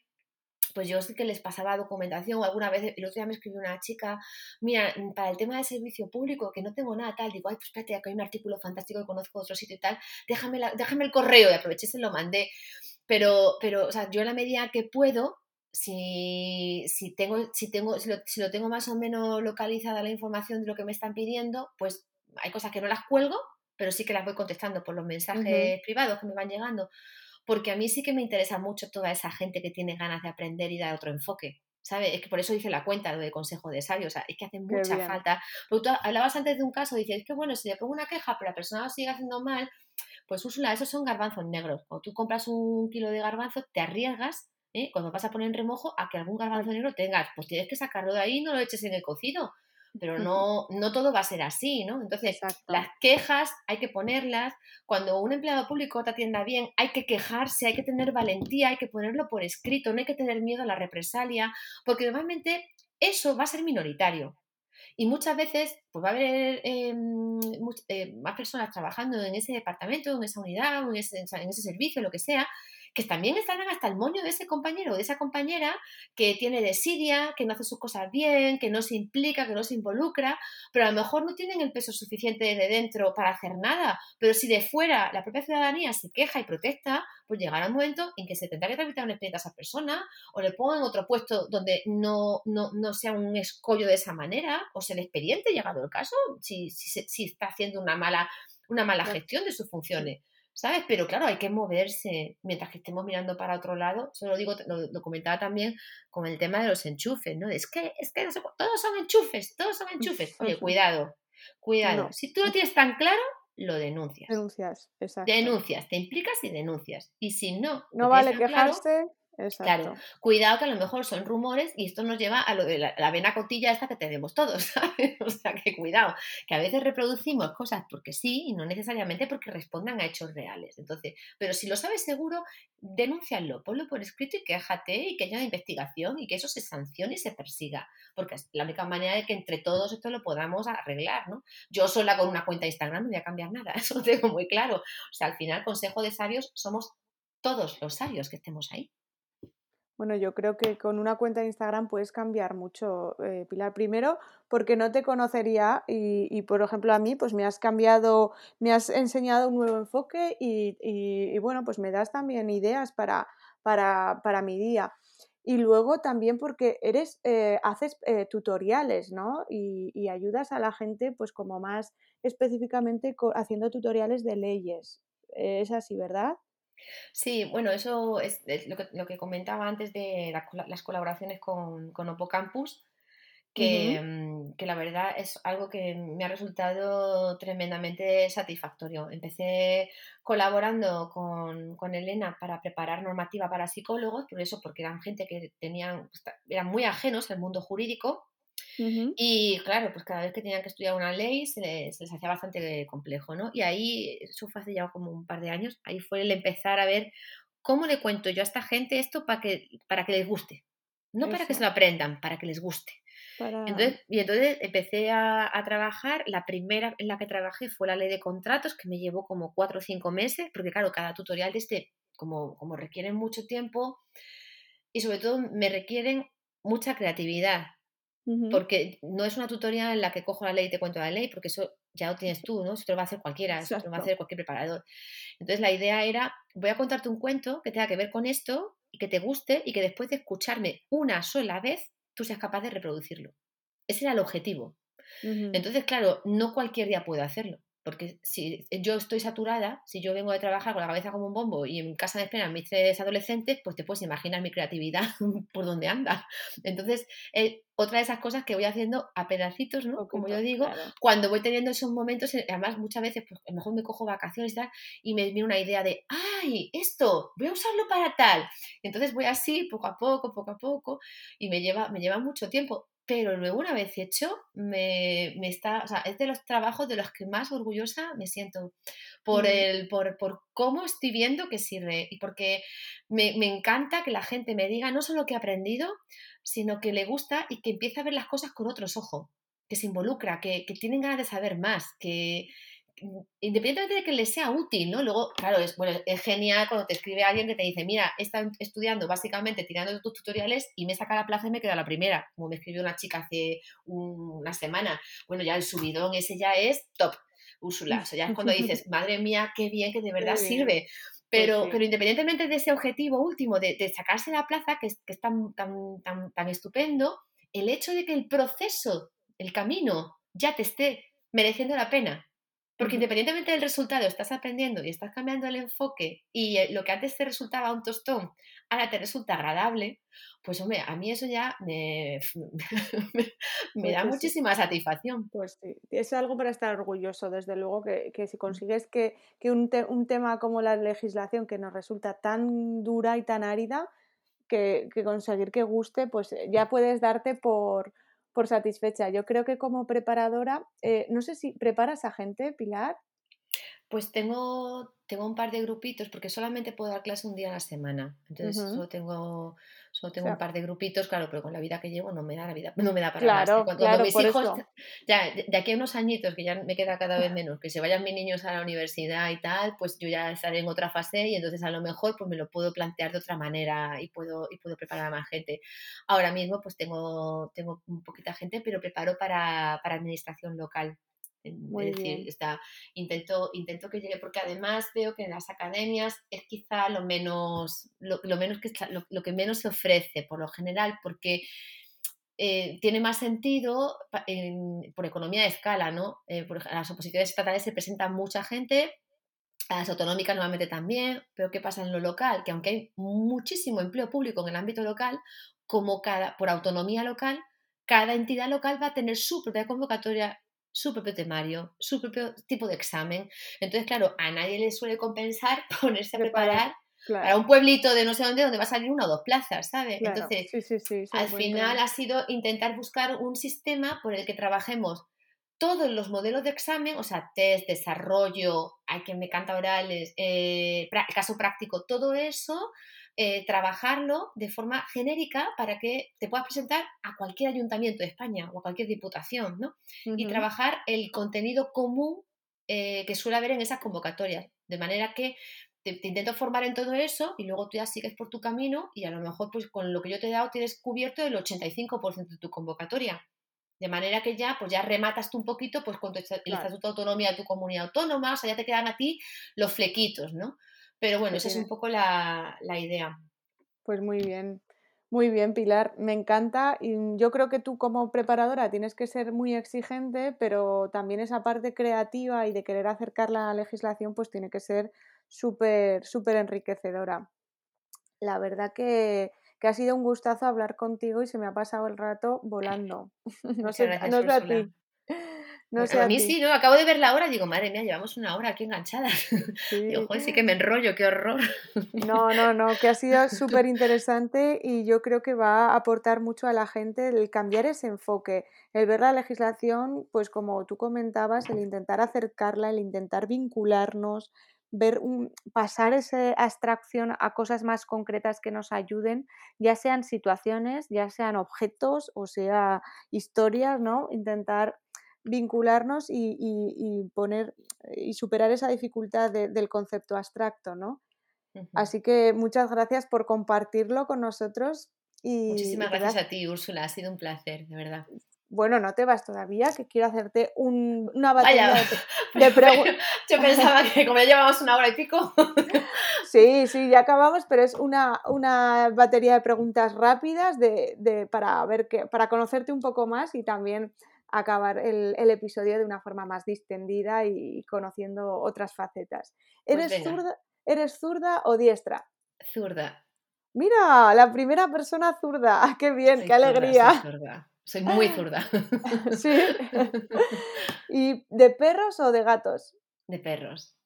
pues yo sé que les pasaba documentación o alguna vez, el otro día me escribió una chica, mira, mm, para el tema de servicio público, que no tengo nada tal, digo, ay, pues espérate, que hay un artículo fantástico que conozco otro sitio y tal, déjame, déjame el correo y aproveché, se lo mandé. Pero, pero, o sea, yo a la medida que puedo, si, si, tengo, si, tengo, si lo, tengo más o menos localizada la información de lo que me están pidiendo, pues hay cosas que no las cuelgo, pero sí que las voy contestando por los mensajes privados que me van llegando porque a mí sí que me interesa mucho toda esa gente que tiene ganas de aprender y dar otro enfoque. ¿Sabes? Es que por eso hice la cuenta de consejo de sabio, o sea, es que hace mucha falta. Porque tú hablabas antes de un caso, dices, es que bueno, si le pongo una queja, pero la persona lo sigue haciendo mal, pues Úrsula, esos son garbanzos negros. Cuando tú compras un kilo de garbanzos, te arriesgas, ¿eh? cuando vas a poner en remojo, a que algún garbanzo negro tengas. Pues tienes que sacarlo de ahí y no lo eches en el cocido pero no, no todo va a ser así, ¿no? Entonces, las quejas hay que ponerlas. Cuando un empleado público te atienda bien, hay que quejarse, hay que tener valentía, hay que ponerlo por escrito, no hay que tener miedo a la represalia, porque normalmente eso va a ser minoritario. Y muchas veces pues va a haber em, eh, más personas trabajando en ese departamento, en esa unidad, en ese, en ese servicio, lo que sea, que también estarán hasta el moño de ese compañero o de esa compañera que tiene desidia, que no hace sus cosas bien, que no se implica, que no se involucra, pero a lo mejor no tienen el peso suficiente de dentro para hacer nada. Pero si de fuera la propia ciudadanía se queja y protesta, pues llegará un momento en que se tendrá que tramitar un expediente a esa persona o le pongan en otro puesto donde no, no, sea un escollo de esa manera, o sea el expediente, llegado el caso, si, si, si está haciendo una mala, una mala gestión de sus funciones. ¿Sabes? Pero claro, hay que moverse mientras que estemos mirando para otro lado. Solo digo, lo, comentaba también con el tema de los enchufes, ¿no? Es que, es que todos son enchufes, todos son enchufes. Oye, cuidado, cuidado. Si tú lo tienes tan claro, lo denuncias. Denuncias, exacto. Denuncias, te implicas y denuncias. Y si no... No vale quejarse. Claro, cuidado que a lo mejor son rumores y esto nos lleva a lo de la, vena cotilla esta que tenemos todos, ¿sabes? O sea, que cuidado, que a veces reproducimos cosas porque sí y no necesariamente porque respondan a hechos reales. Entonces, pero si lo sabes seguro, denúncialo, ponlo por escrito y quéjate y que haya una investigación y que eso se sancione y se persiga, porque es la única manera de que entre todos esto lo podamos arreglar, ¿no? Yo sola con una cuenta de Instagram no voy a cambiar nada, eso lo tengo muy claro. O sea, al final, consejo de sabios, somos todos los sabios que estemos ahí. Bueno, yo creo que con una cuenta de Instagram puedes cambiar mucho, eh, Pilar. Primero, porque no te conocería y, por ejemplo, a mí, pues me has cambiado, me has enseñado un nuevo enfoque y, bueno, pues me das también ideas para, para, mi día. Y luego también porque eres, eh, haces eh, tutoriales, ¿no? Y, ayudas a la gente, pues como más específicamente haciendo tutoriales de leyes. Es así, ¿verdad? Sí, bueno, eso es, lo, que, comentaba antes de las colaboraciones con, con Opo Campus, mm, que, la verdad es algo que me ha resultado tremendamente satisfactorio. Empecé colaborando con, con Elena para preparar normativa para psicólogos, por eso, porque eran gente que tenían, eran muy ajenos al mundo jurídico y claro, pues cada vez que tenían que estudiar una ley se les, hacía bastante complejo, ¿no? Y ahí, eso fue hace ya como un par de años, ahí fue el empezar a ver cómo le cuento yo a esta gente esto para que, para que les guste. No para que se lo aprendan, para que les guste. Entonces, y entonces empecé a, trabajar, la primera en la que trabajé fue la ley de contratos, que me llevó como cuatro o cinco meses, porque claro, cada tutorial de este, como, como requieren mucho tiempo y sobre todo me requieren mucha creatividad, porque no es una tutoría en la que cojo la ley y te cuento la ley, porque eso ya lo tienes tú, ¿no? Eso te lo va a hacer cualquiera, eso te lo va a hacer cualquier preparador. Entonces la idea era, voy a contarte un cuento que tenga que ver con esto y que te guste y que después de escucharme una sola vez, tú seas capaz de reproducirlo. Ese era el objetivo. Entonces, claro, no cualquier día puedo hacerlo. Porque si yo estoy saturada, si yo vengo de trabajar con la cabeza como un bombo y en casa me esperan mis tres adolescentes, pues te puedes imaginar mi creatividad por donde anda. Entonces, eh, otra de esas cosas que voy haciendo a pedacitos, ¿no? como yo digo, cuando voy teniendo esos momentos, eh, además muchas veces, pues a lo mejor me cojo vacaciones y tal, y me viene una idea de, ¡ay, esto! Voy a usarlo para tal. Entonces voy así, poco a poco, poco a poco, y me lleva, me lleva mucho tiempo pero luego una vez hecho, me, me, está, o sea, es de los trabajos de los que más orgullosa me siento por, el, por, por cómo estoy viendo que sirve y porque me, me, encanta que la gente me diga no solo que ha aprendido, sino que le gusta y que empieza a ver las cosas con otros ojos, que se involucra, que, que tienen ganas de saber más, que, independientemente de que le sea útil, ¿no? Luego, claro, es, bueno, es genial cuando te escribe alguien que te dice, mira, he estado estudiando básicamente tirando tus tutoriales y me saca la plaza y me queda la primera, como me escribió una chica hace una semana. Bueno, ya el subidón ese ya es top, Úrsula. O sea, ya es cuando dices, madre mía, qué bien, que de verdad sirve. Pues pero, pero independientemente de ese objetivo último, de, sacarse la plaza, que es, que es tan, tan, tan, tan estupendo, el hecho de que el proceso, el camino, ya te esté mereciendo la pena porque independientemente del resultado, estás aprendiendo y estás cambiando el enfoque y eh, lo que antes te resultaba un tostón, ahora te resulta agradable, pues hombre, a mí eso ya me, me, da muchísima satisfacción. Pues sí, es algo para estar orgulloso, desde luego, que, que si consigues que, que un, un, tema como la legislación, que nos resulta tan dura y tan árida, que, que conseguir que guste, pues ya puedes darte por por satisfecha. Yo creo que como preparadora, eh, no sé si preparas a gente, Pilar. Pues tengo, tengo un par de grupitos, porque solamente puedo dar clase un día a la semana. Entonces solo tengo, solo tengo un par de grupitos, claro, pero con la vida que llevo no me da la vida, no me da para claro, más. Cuando, mis hijos, ya de aquí a unos añitos, que ya me queda cada vez menos, que se vayan mis niños a la universidad y tal, pues yo ya estaré en otra fase y entonces a lo mejor pues me lo puedo plantear de otra manera y puedo, y puedo preparar a más gente. Ahora mismo pues tengo, tengo un poquita gente, pero preparo para, para administración local. Muy es decir, está, intento, intento que llegue, porque además veo que en las academias es quizá lo menos, lo, menos que, lo, que menos se ofrece por lo general, porque eh, tiene más sentido por economía de escala, ¿no? Eh, por, a las oposiciones estatales se presenta mucha gente, a las autonómicas nuevamente también, pero ¿qué pasa en lo local? Que aunque hay muchísimo empleo público en el ámbito local, como cada, por autonomía local, cada entidad local va a tener su propia convocatoria su propio temario, su propio tipo de examen. Entonces, claro, a nadie le suele compensar ponerse a preparar para un pueblito de no sé dónde donde va a salir una o dos plazas, ¿sabes? Entonces, al final ha sido intentar buscar un sistema por el que trabajemos todos los modelos de examen, o sea, test, desarrollo, hay que me canta orales, eh, caso práctico, todo eso eh, trabajarlo de forma genérica para que te puedas presentar a cualquier ayuntamiento de España o a cualquier diputación, ¿no? Y trabajar el contenido común eh, que suele haber en esas convocatorias, de manera que te, intento formar en todo eso y luego tú ya sigues por tu camino y a lo mejor pues con lo que yo te he dado tienes cubierto el 85% de tu convocatoria. De manera que ya, pues ya rematas tú un poquito pues con tu, el Estatuto de Autonomía de tu comunidad autónoma, o sea, ya te quedan a ti los flequitos, ¿no? Pero bueno, esa es un poco la, la idea. Pues muy bien. Muy bien, Pilar, me encanta. Y yo creo que tú como preparadora tienes que ser muy exigente, pero también esa parte creativa y de querer acercar la legislación, pues tiene que ser súper, súper enriquecedora. La verdad que, ha sido un gustazo hablar contigo y se me ha pasado el rato volando. no sé, no sé a ti. No sé a, mí sí, ¿no? Acabo de ver la hora y digo, madre mía, llevamos una hora aquí enganchadas. Sí. Digo, joder, sí que me enrollo, qué horror. No, no, no, que ha sido súper interesante y yo creo que va a aportar mucho a la gente el cambiar ese enfoque, el ver la legislación, pues como tú comentabas, el intentar acercarla, el intentar vincularnos, ver un, pasar esa abstracción a cosas más concretas que nos ayuden, ya sean situaciones, ya sean objetos o sea historias, ¿no? Intentar vincularnos y, poner y superar esa dificultad del concepto abstracto, ¿no? Así que muchas gracias por compartirlo con nosotros. Y, Muchísimas gracias a ti, Úrsula, ha sido un placer, de verdad. Bueno, no te vas todavía, que quiero hacerte una batería de, preguntas. Yo pensaba que como ya llevamos una hora y pico. Sí, sí, ya acabamos, pero es una, una batería de preguntas rápidas de, para, ver que, para conocerte un poco más y también acabar el, episodio de una forma más distendida y conociendo otras facetas. Pues ¿Eres, zurda, ¿Eres zurda o diestra? Zurda. Mira, la primera persona zurda. ¡Qué bien! ¡Qué alegría! soy, zurda. soy muy zurda. sí. ¿Y de perros o de gatos? De perros.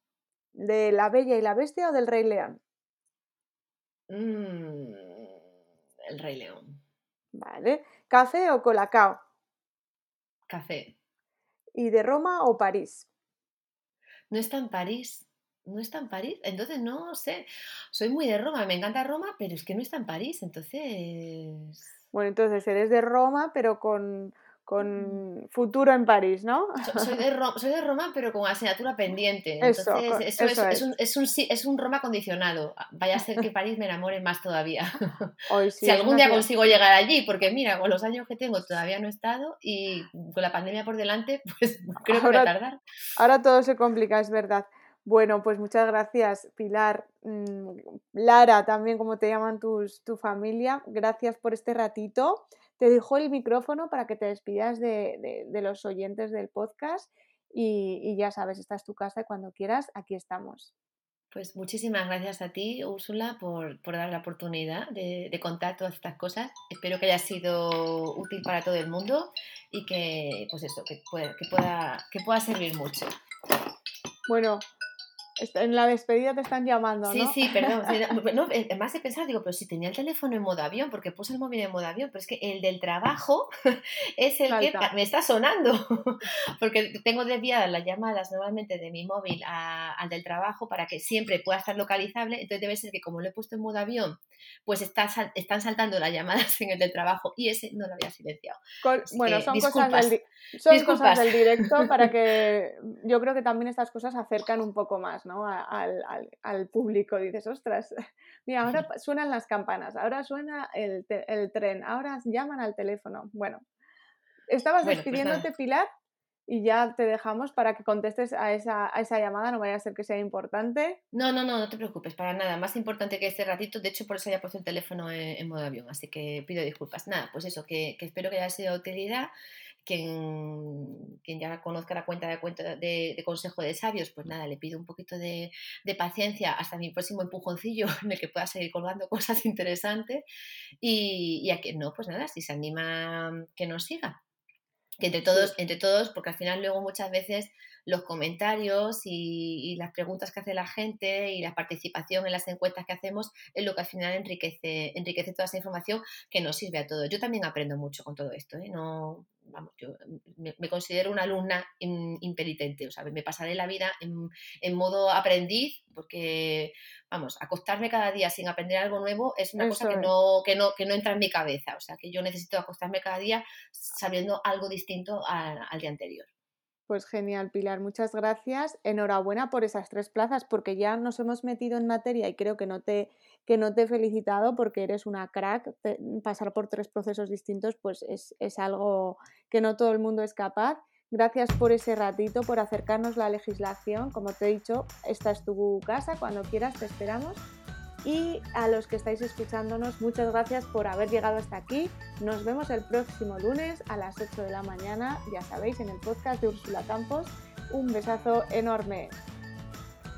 ¿De la Bella y la Bestia o del Rey León? Mm, el Rey León. Vale. ¿Café o colacao? Café. ¿Y de Roma o París? No está en París. No está en París. Entonces, no sé. Soy muy de Roma. Me encanta Roma, pero es que no está en París. Entonces. Bueno, entonces eres de Roma, pero con con futuro en París, ¿no? Soy de, Roma, pero con asignatura pendiente. Entonces, eso, es, un, es, un, Roma condicionado. Vaya a ser que París me enamore más todavía. si algún día consigo llegar allí, porque mira, con los años que tengo todavía no he estado y con la pandemia por delante, pues creo que va a tardar. Ahora todo se complica, es verdad. Bueno, pues muchas gracias, Pilar. Mm, Lara, también como te llaman tus, tu familia. Gracias por este ratito. Te dejo el micrófono para que te despidas de, los oyentes del podcast y, ya sabes, esta es tu casa y cuando quieras, aquí estamos. Pues muchísimas gracias a ti, Úrsula, por, dar la oportunidad de, contar todas estas cosas. Espero que haya sido útil para todo el mundo y que, pues eso, que pueda, que pueda, que pueda servir mucho. Bueno, en la despedida te están llamando, ¿no? Sí, sí, perdón. No, además de pensar, digo, pero si tenía el teléfono en modo avión, porque puse el móvil en modo avión, pero es que el del trabajo es el que me está sonando, porque tengo desviadas las llamadas normalmente de mi móvil al del trabajo para que siempre pueda estar localizable, entonces debe ser que como lo he puesto en modo avión, pues está, están saltando las llamadas en el del trabajo y ese no lo había silenciado. bueno, son, cosas del, son cosas del directo para que yo creo que también estas cosas acercan un poco más. Al, público. Dices, ostras, mira, ahora suenan las campanas, ahora suena el, tren, ahora llaman al teléfono. Bueno, estabas pues despidiéndote, Pilar, y ya te dejamos para que contestes a esa, llamada, no vaya a ser que sea importante. No, no, no, no te preocupes, para nada. Más importante que este ratito, de hecho por eso ya puesto el teléfono en, modo avión, así que pido disculpas. Nada, pues eso, que, que espero que haya sido de utilidad quien, quien ya conozca la cuenta de, de, Consejo de Sabios, pues nada, le pido un poquito de, paciencia hasta mi próximo empujoncillo en el que pueda seguir colgando cosas interesantes y, y a que no, pues nada, si se anima que nos siga. Que entre todos, entre todos, porque al final luego muchas veces los comentarios y, las preguntas que hace la gente y la participación en las encuestas que hacemos es lo que al final enriquece, enriquece toda esa información que nos sirve a todos. Yo también aprendo mucho con todo esto, ¿eh? no, vamos, yo me, considero una alumna impenitente, o sea, me pasaré la vida en, modo aprendiz porque, vamos, acostarme cada día sin aprender algo nuevo es una cosa que no, que, no, que no entra en mi cabeza, o sea, que yo necesito acostarme cada día sabiendo algo distinto al día anterior. Pues genial, Pilar, muchas gracias. Enhorabuena por esas tres plazas, porque ya nos hemos metido en materia y creo que no te, que no te he felicitado porque eres una crack. pasar por tres procesos distintos, pues es, es algo que no todo el mundo es capaz. Gracias por ese ratito, por acercarnos la legislación. Como te he dicho, esta es tu casa, cuando quieras te esperamos. Y a los que estáis escuchándonos, muchas gracias por haber llegado hasta aquí. Nos vemos el próximo lunes a las 8 de la mañana, ya sabéis, en el podcast de Úrsula Campos. Un besazo enorme.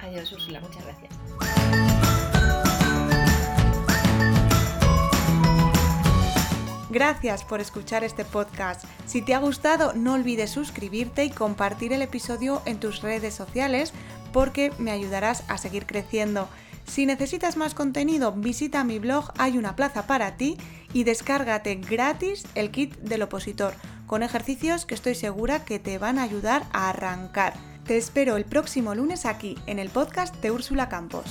Adiós, Úrsula, muchas gracias. Gracias por escuchar este podcast. Si te ha gustado, no olvides suscribirte y compartir el episodio en tus redes sociales porque me ayudarás a seguir creciendo. Si necesitas más contenido, visita mi blog Hay una plaza para ti y descárgate gratis el kit del opositor, con ejercicios que estoy segura que te van a ayudar a arrancar. Te espero el próximo lunes aquí, en el podcast de Úrsula Campos.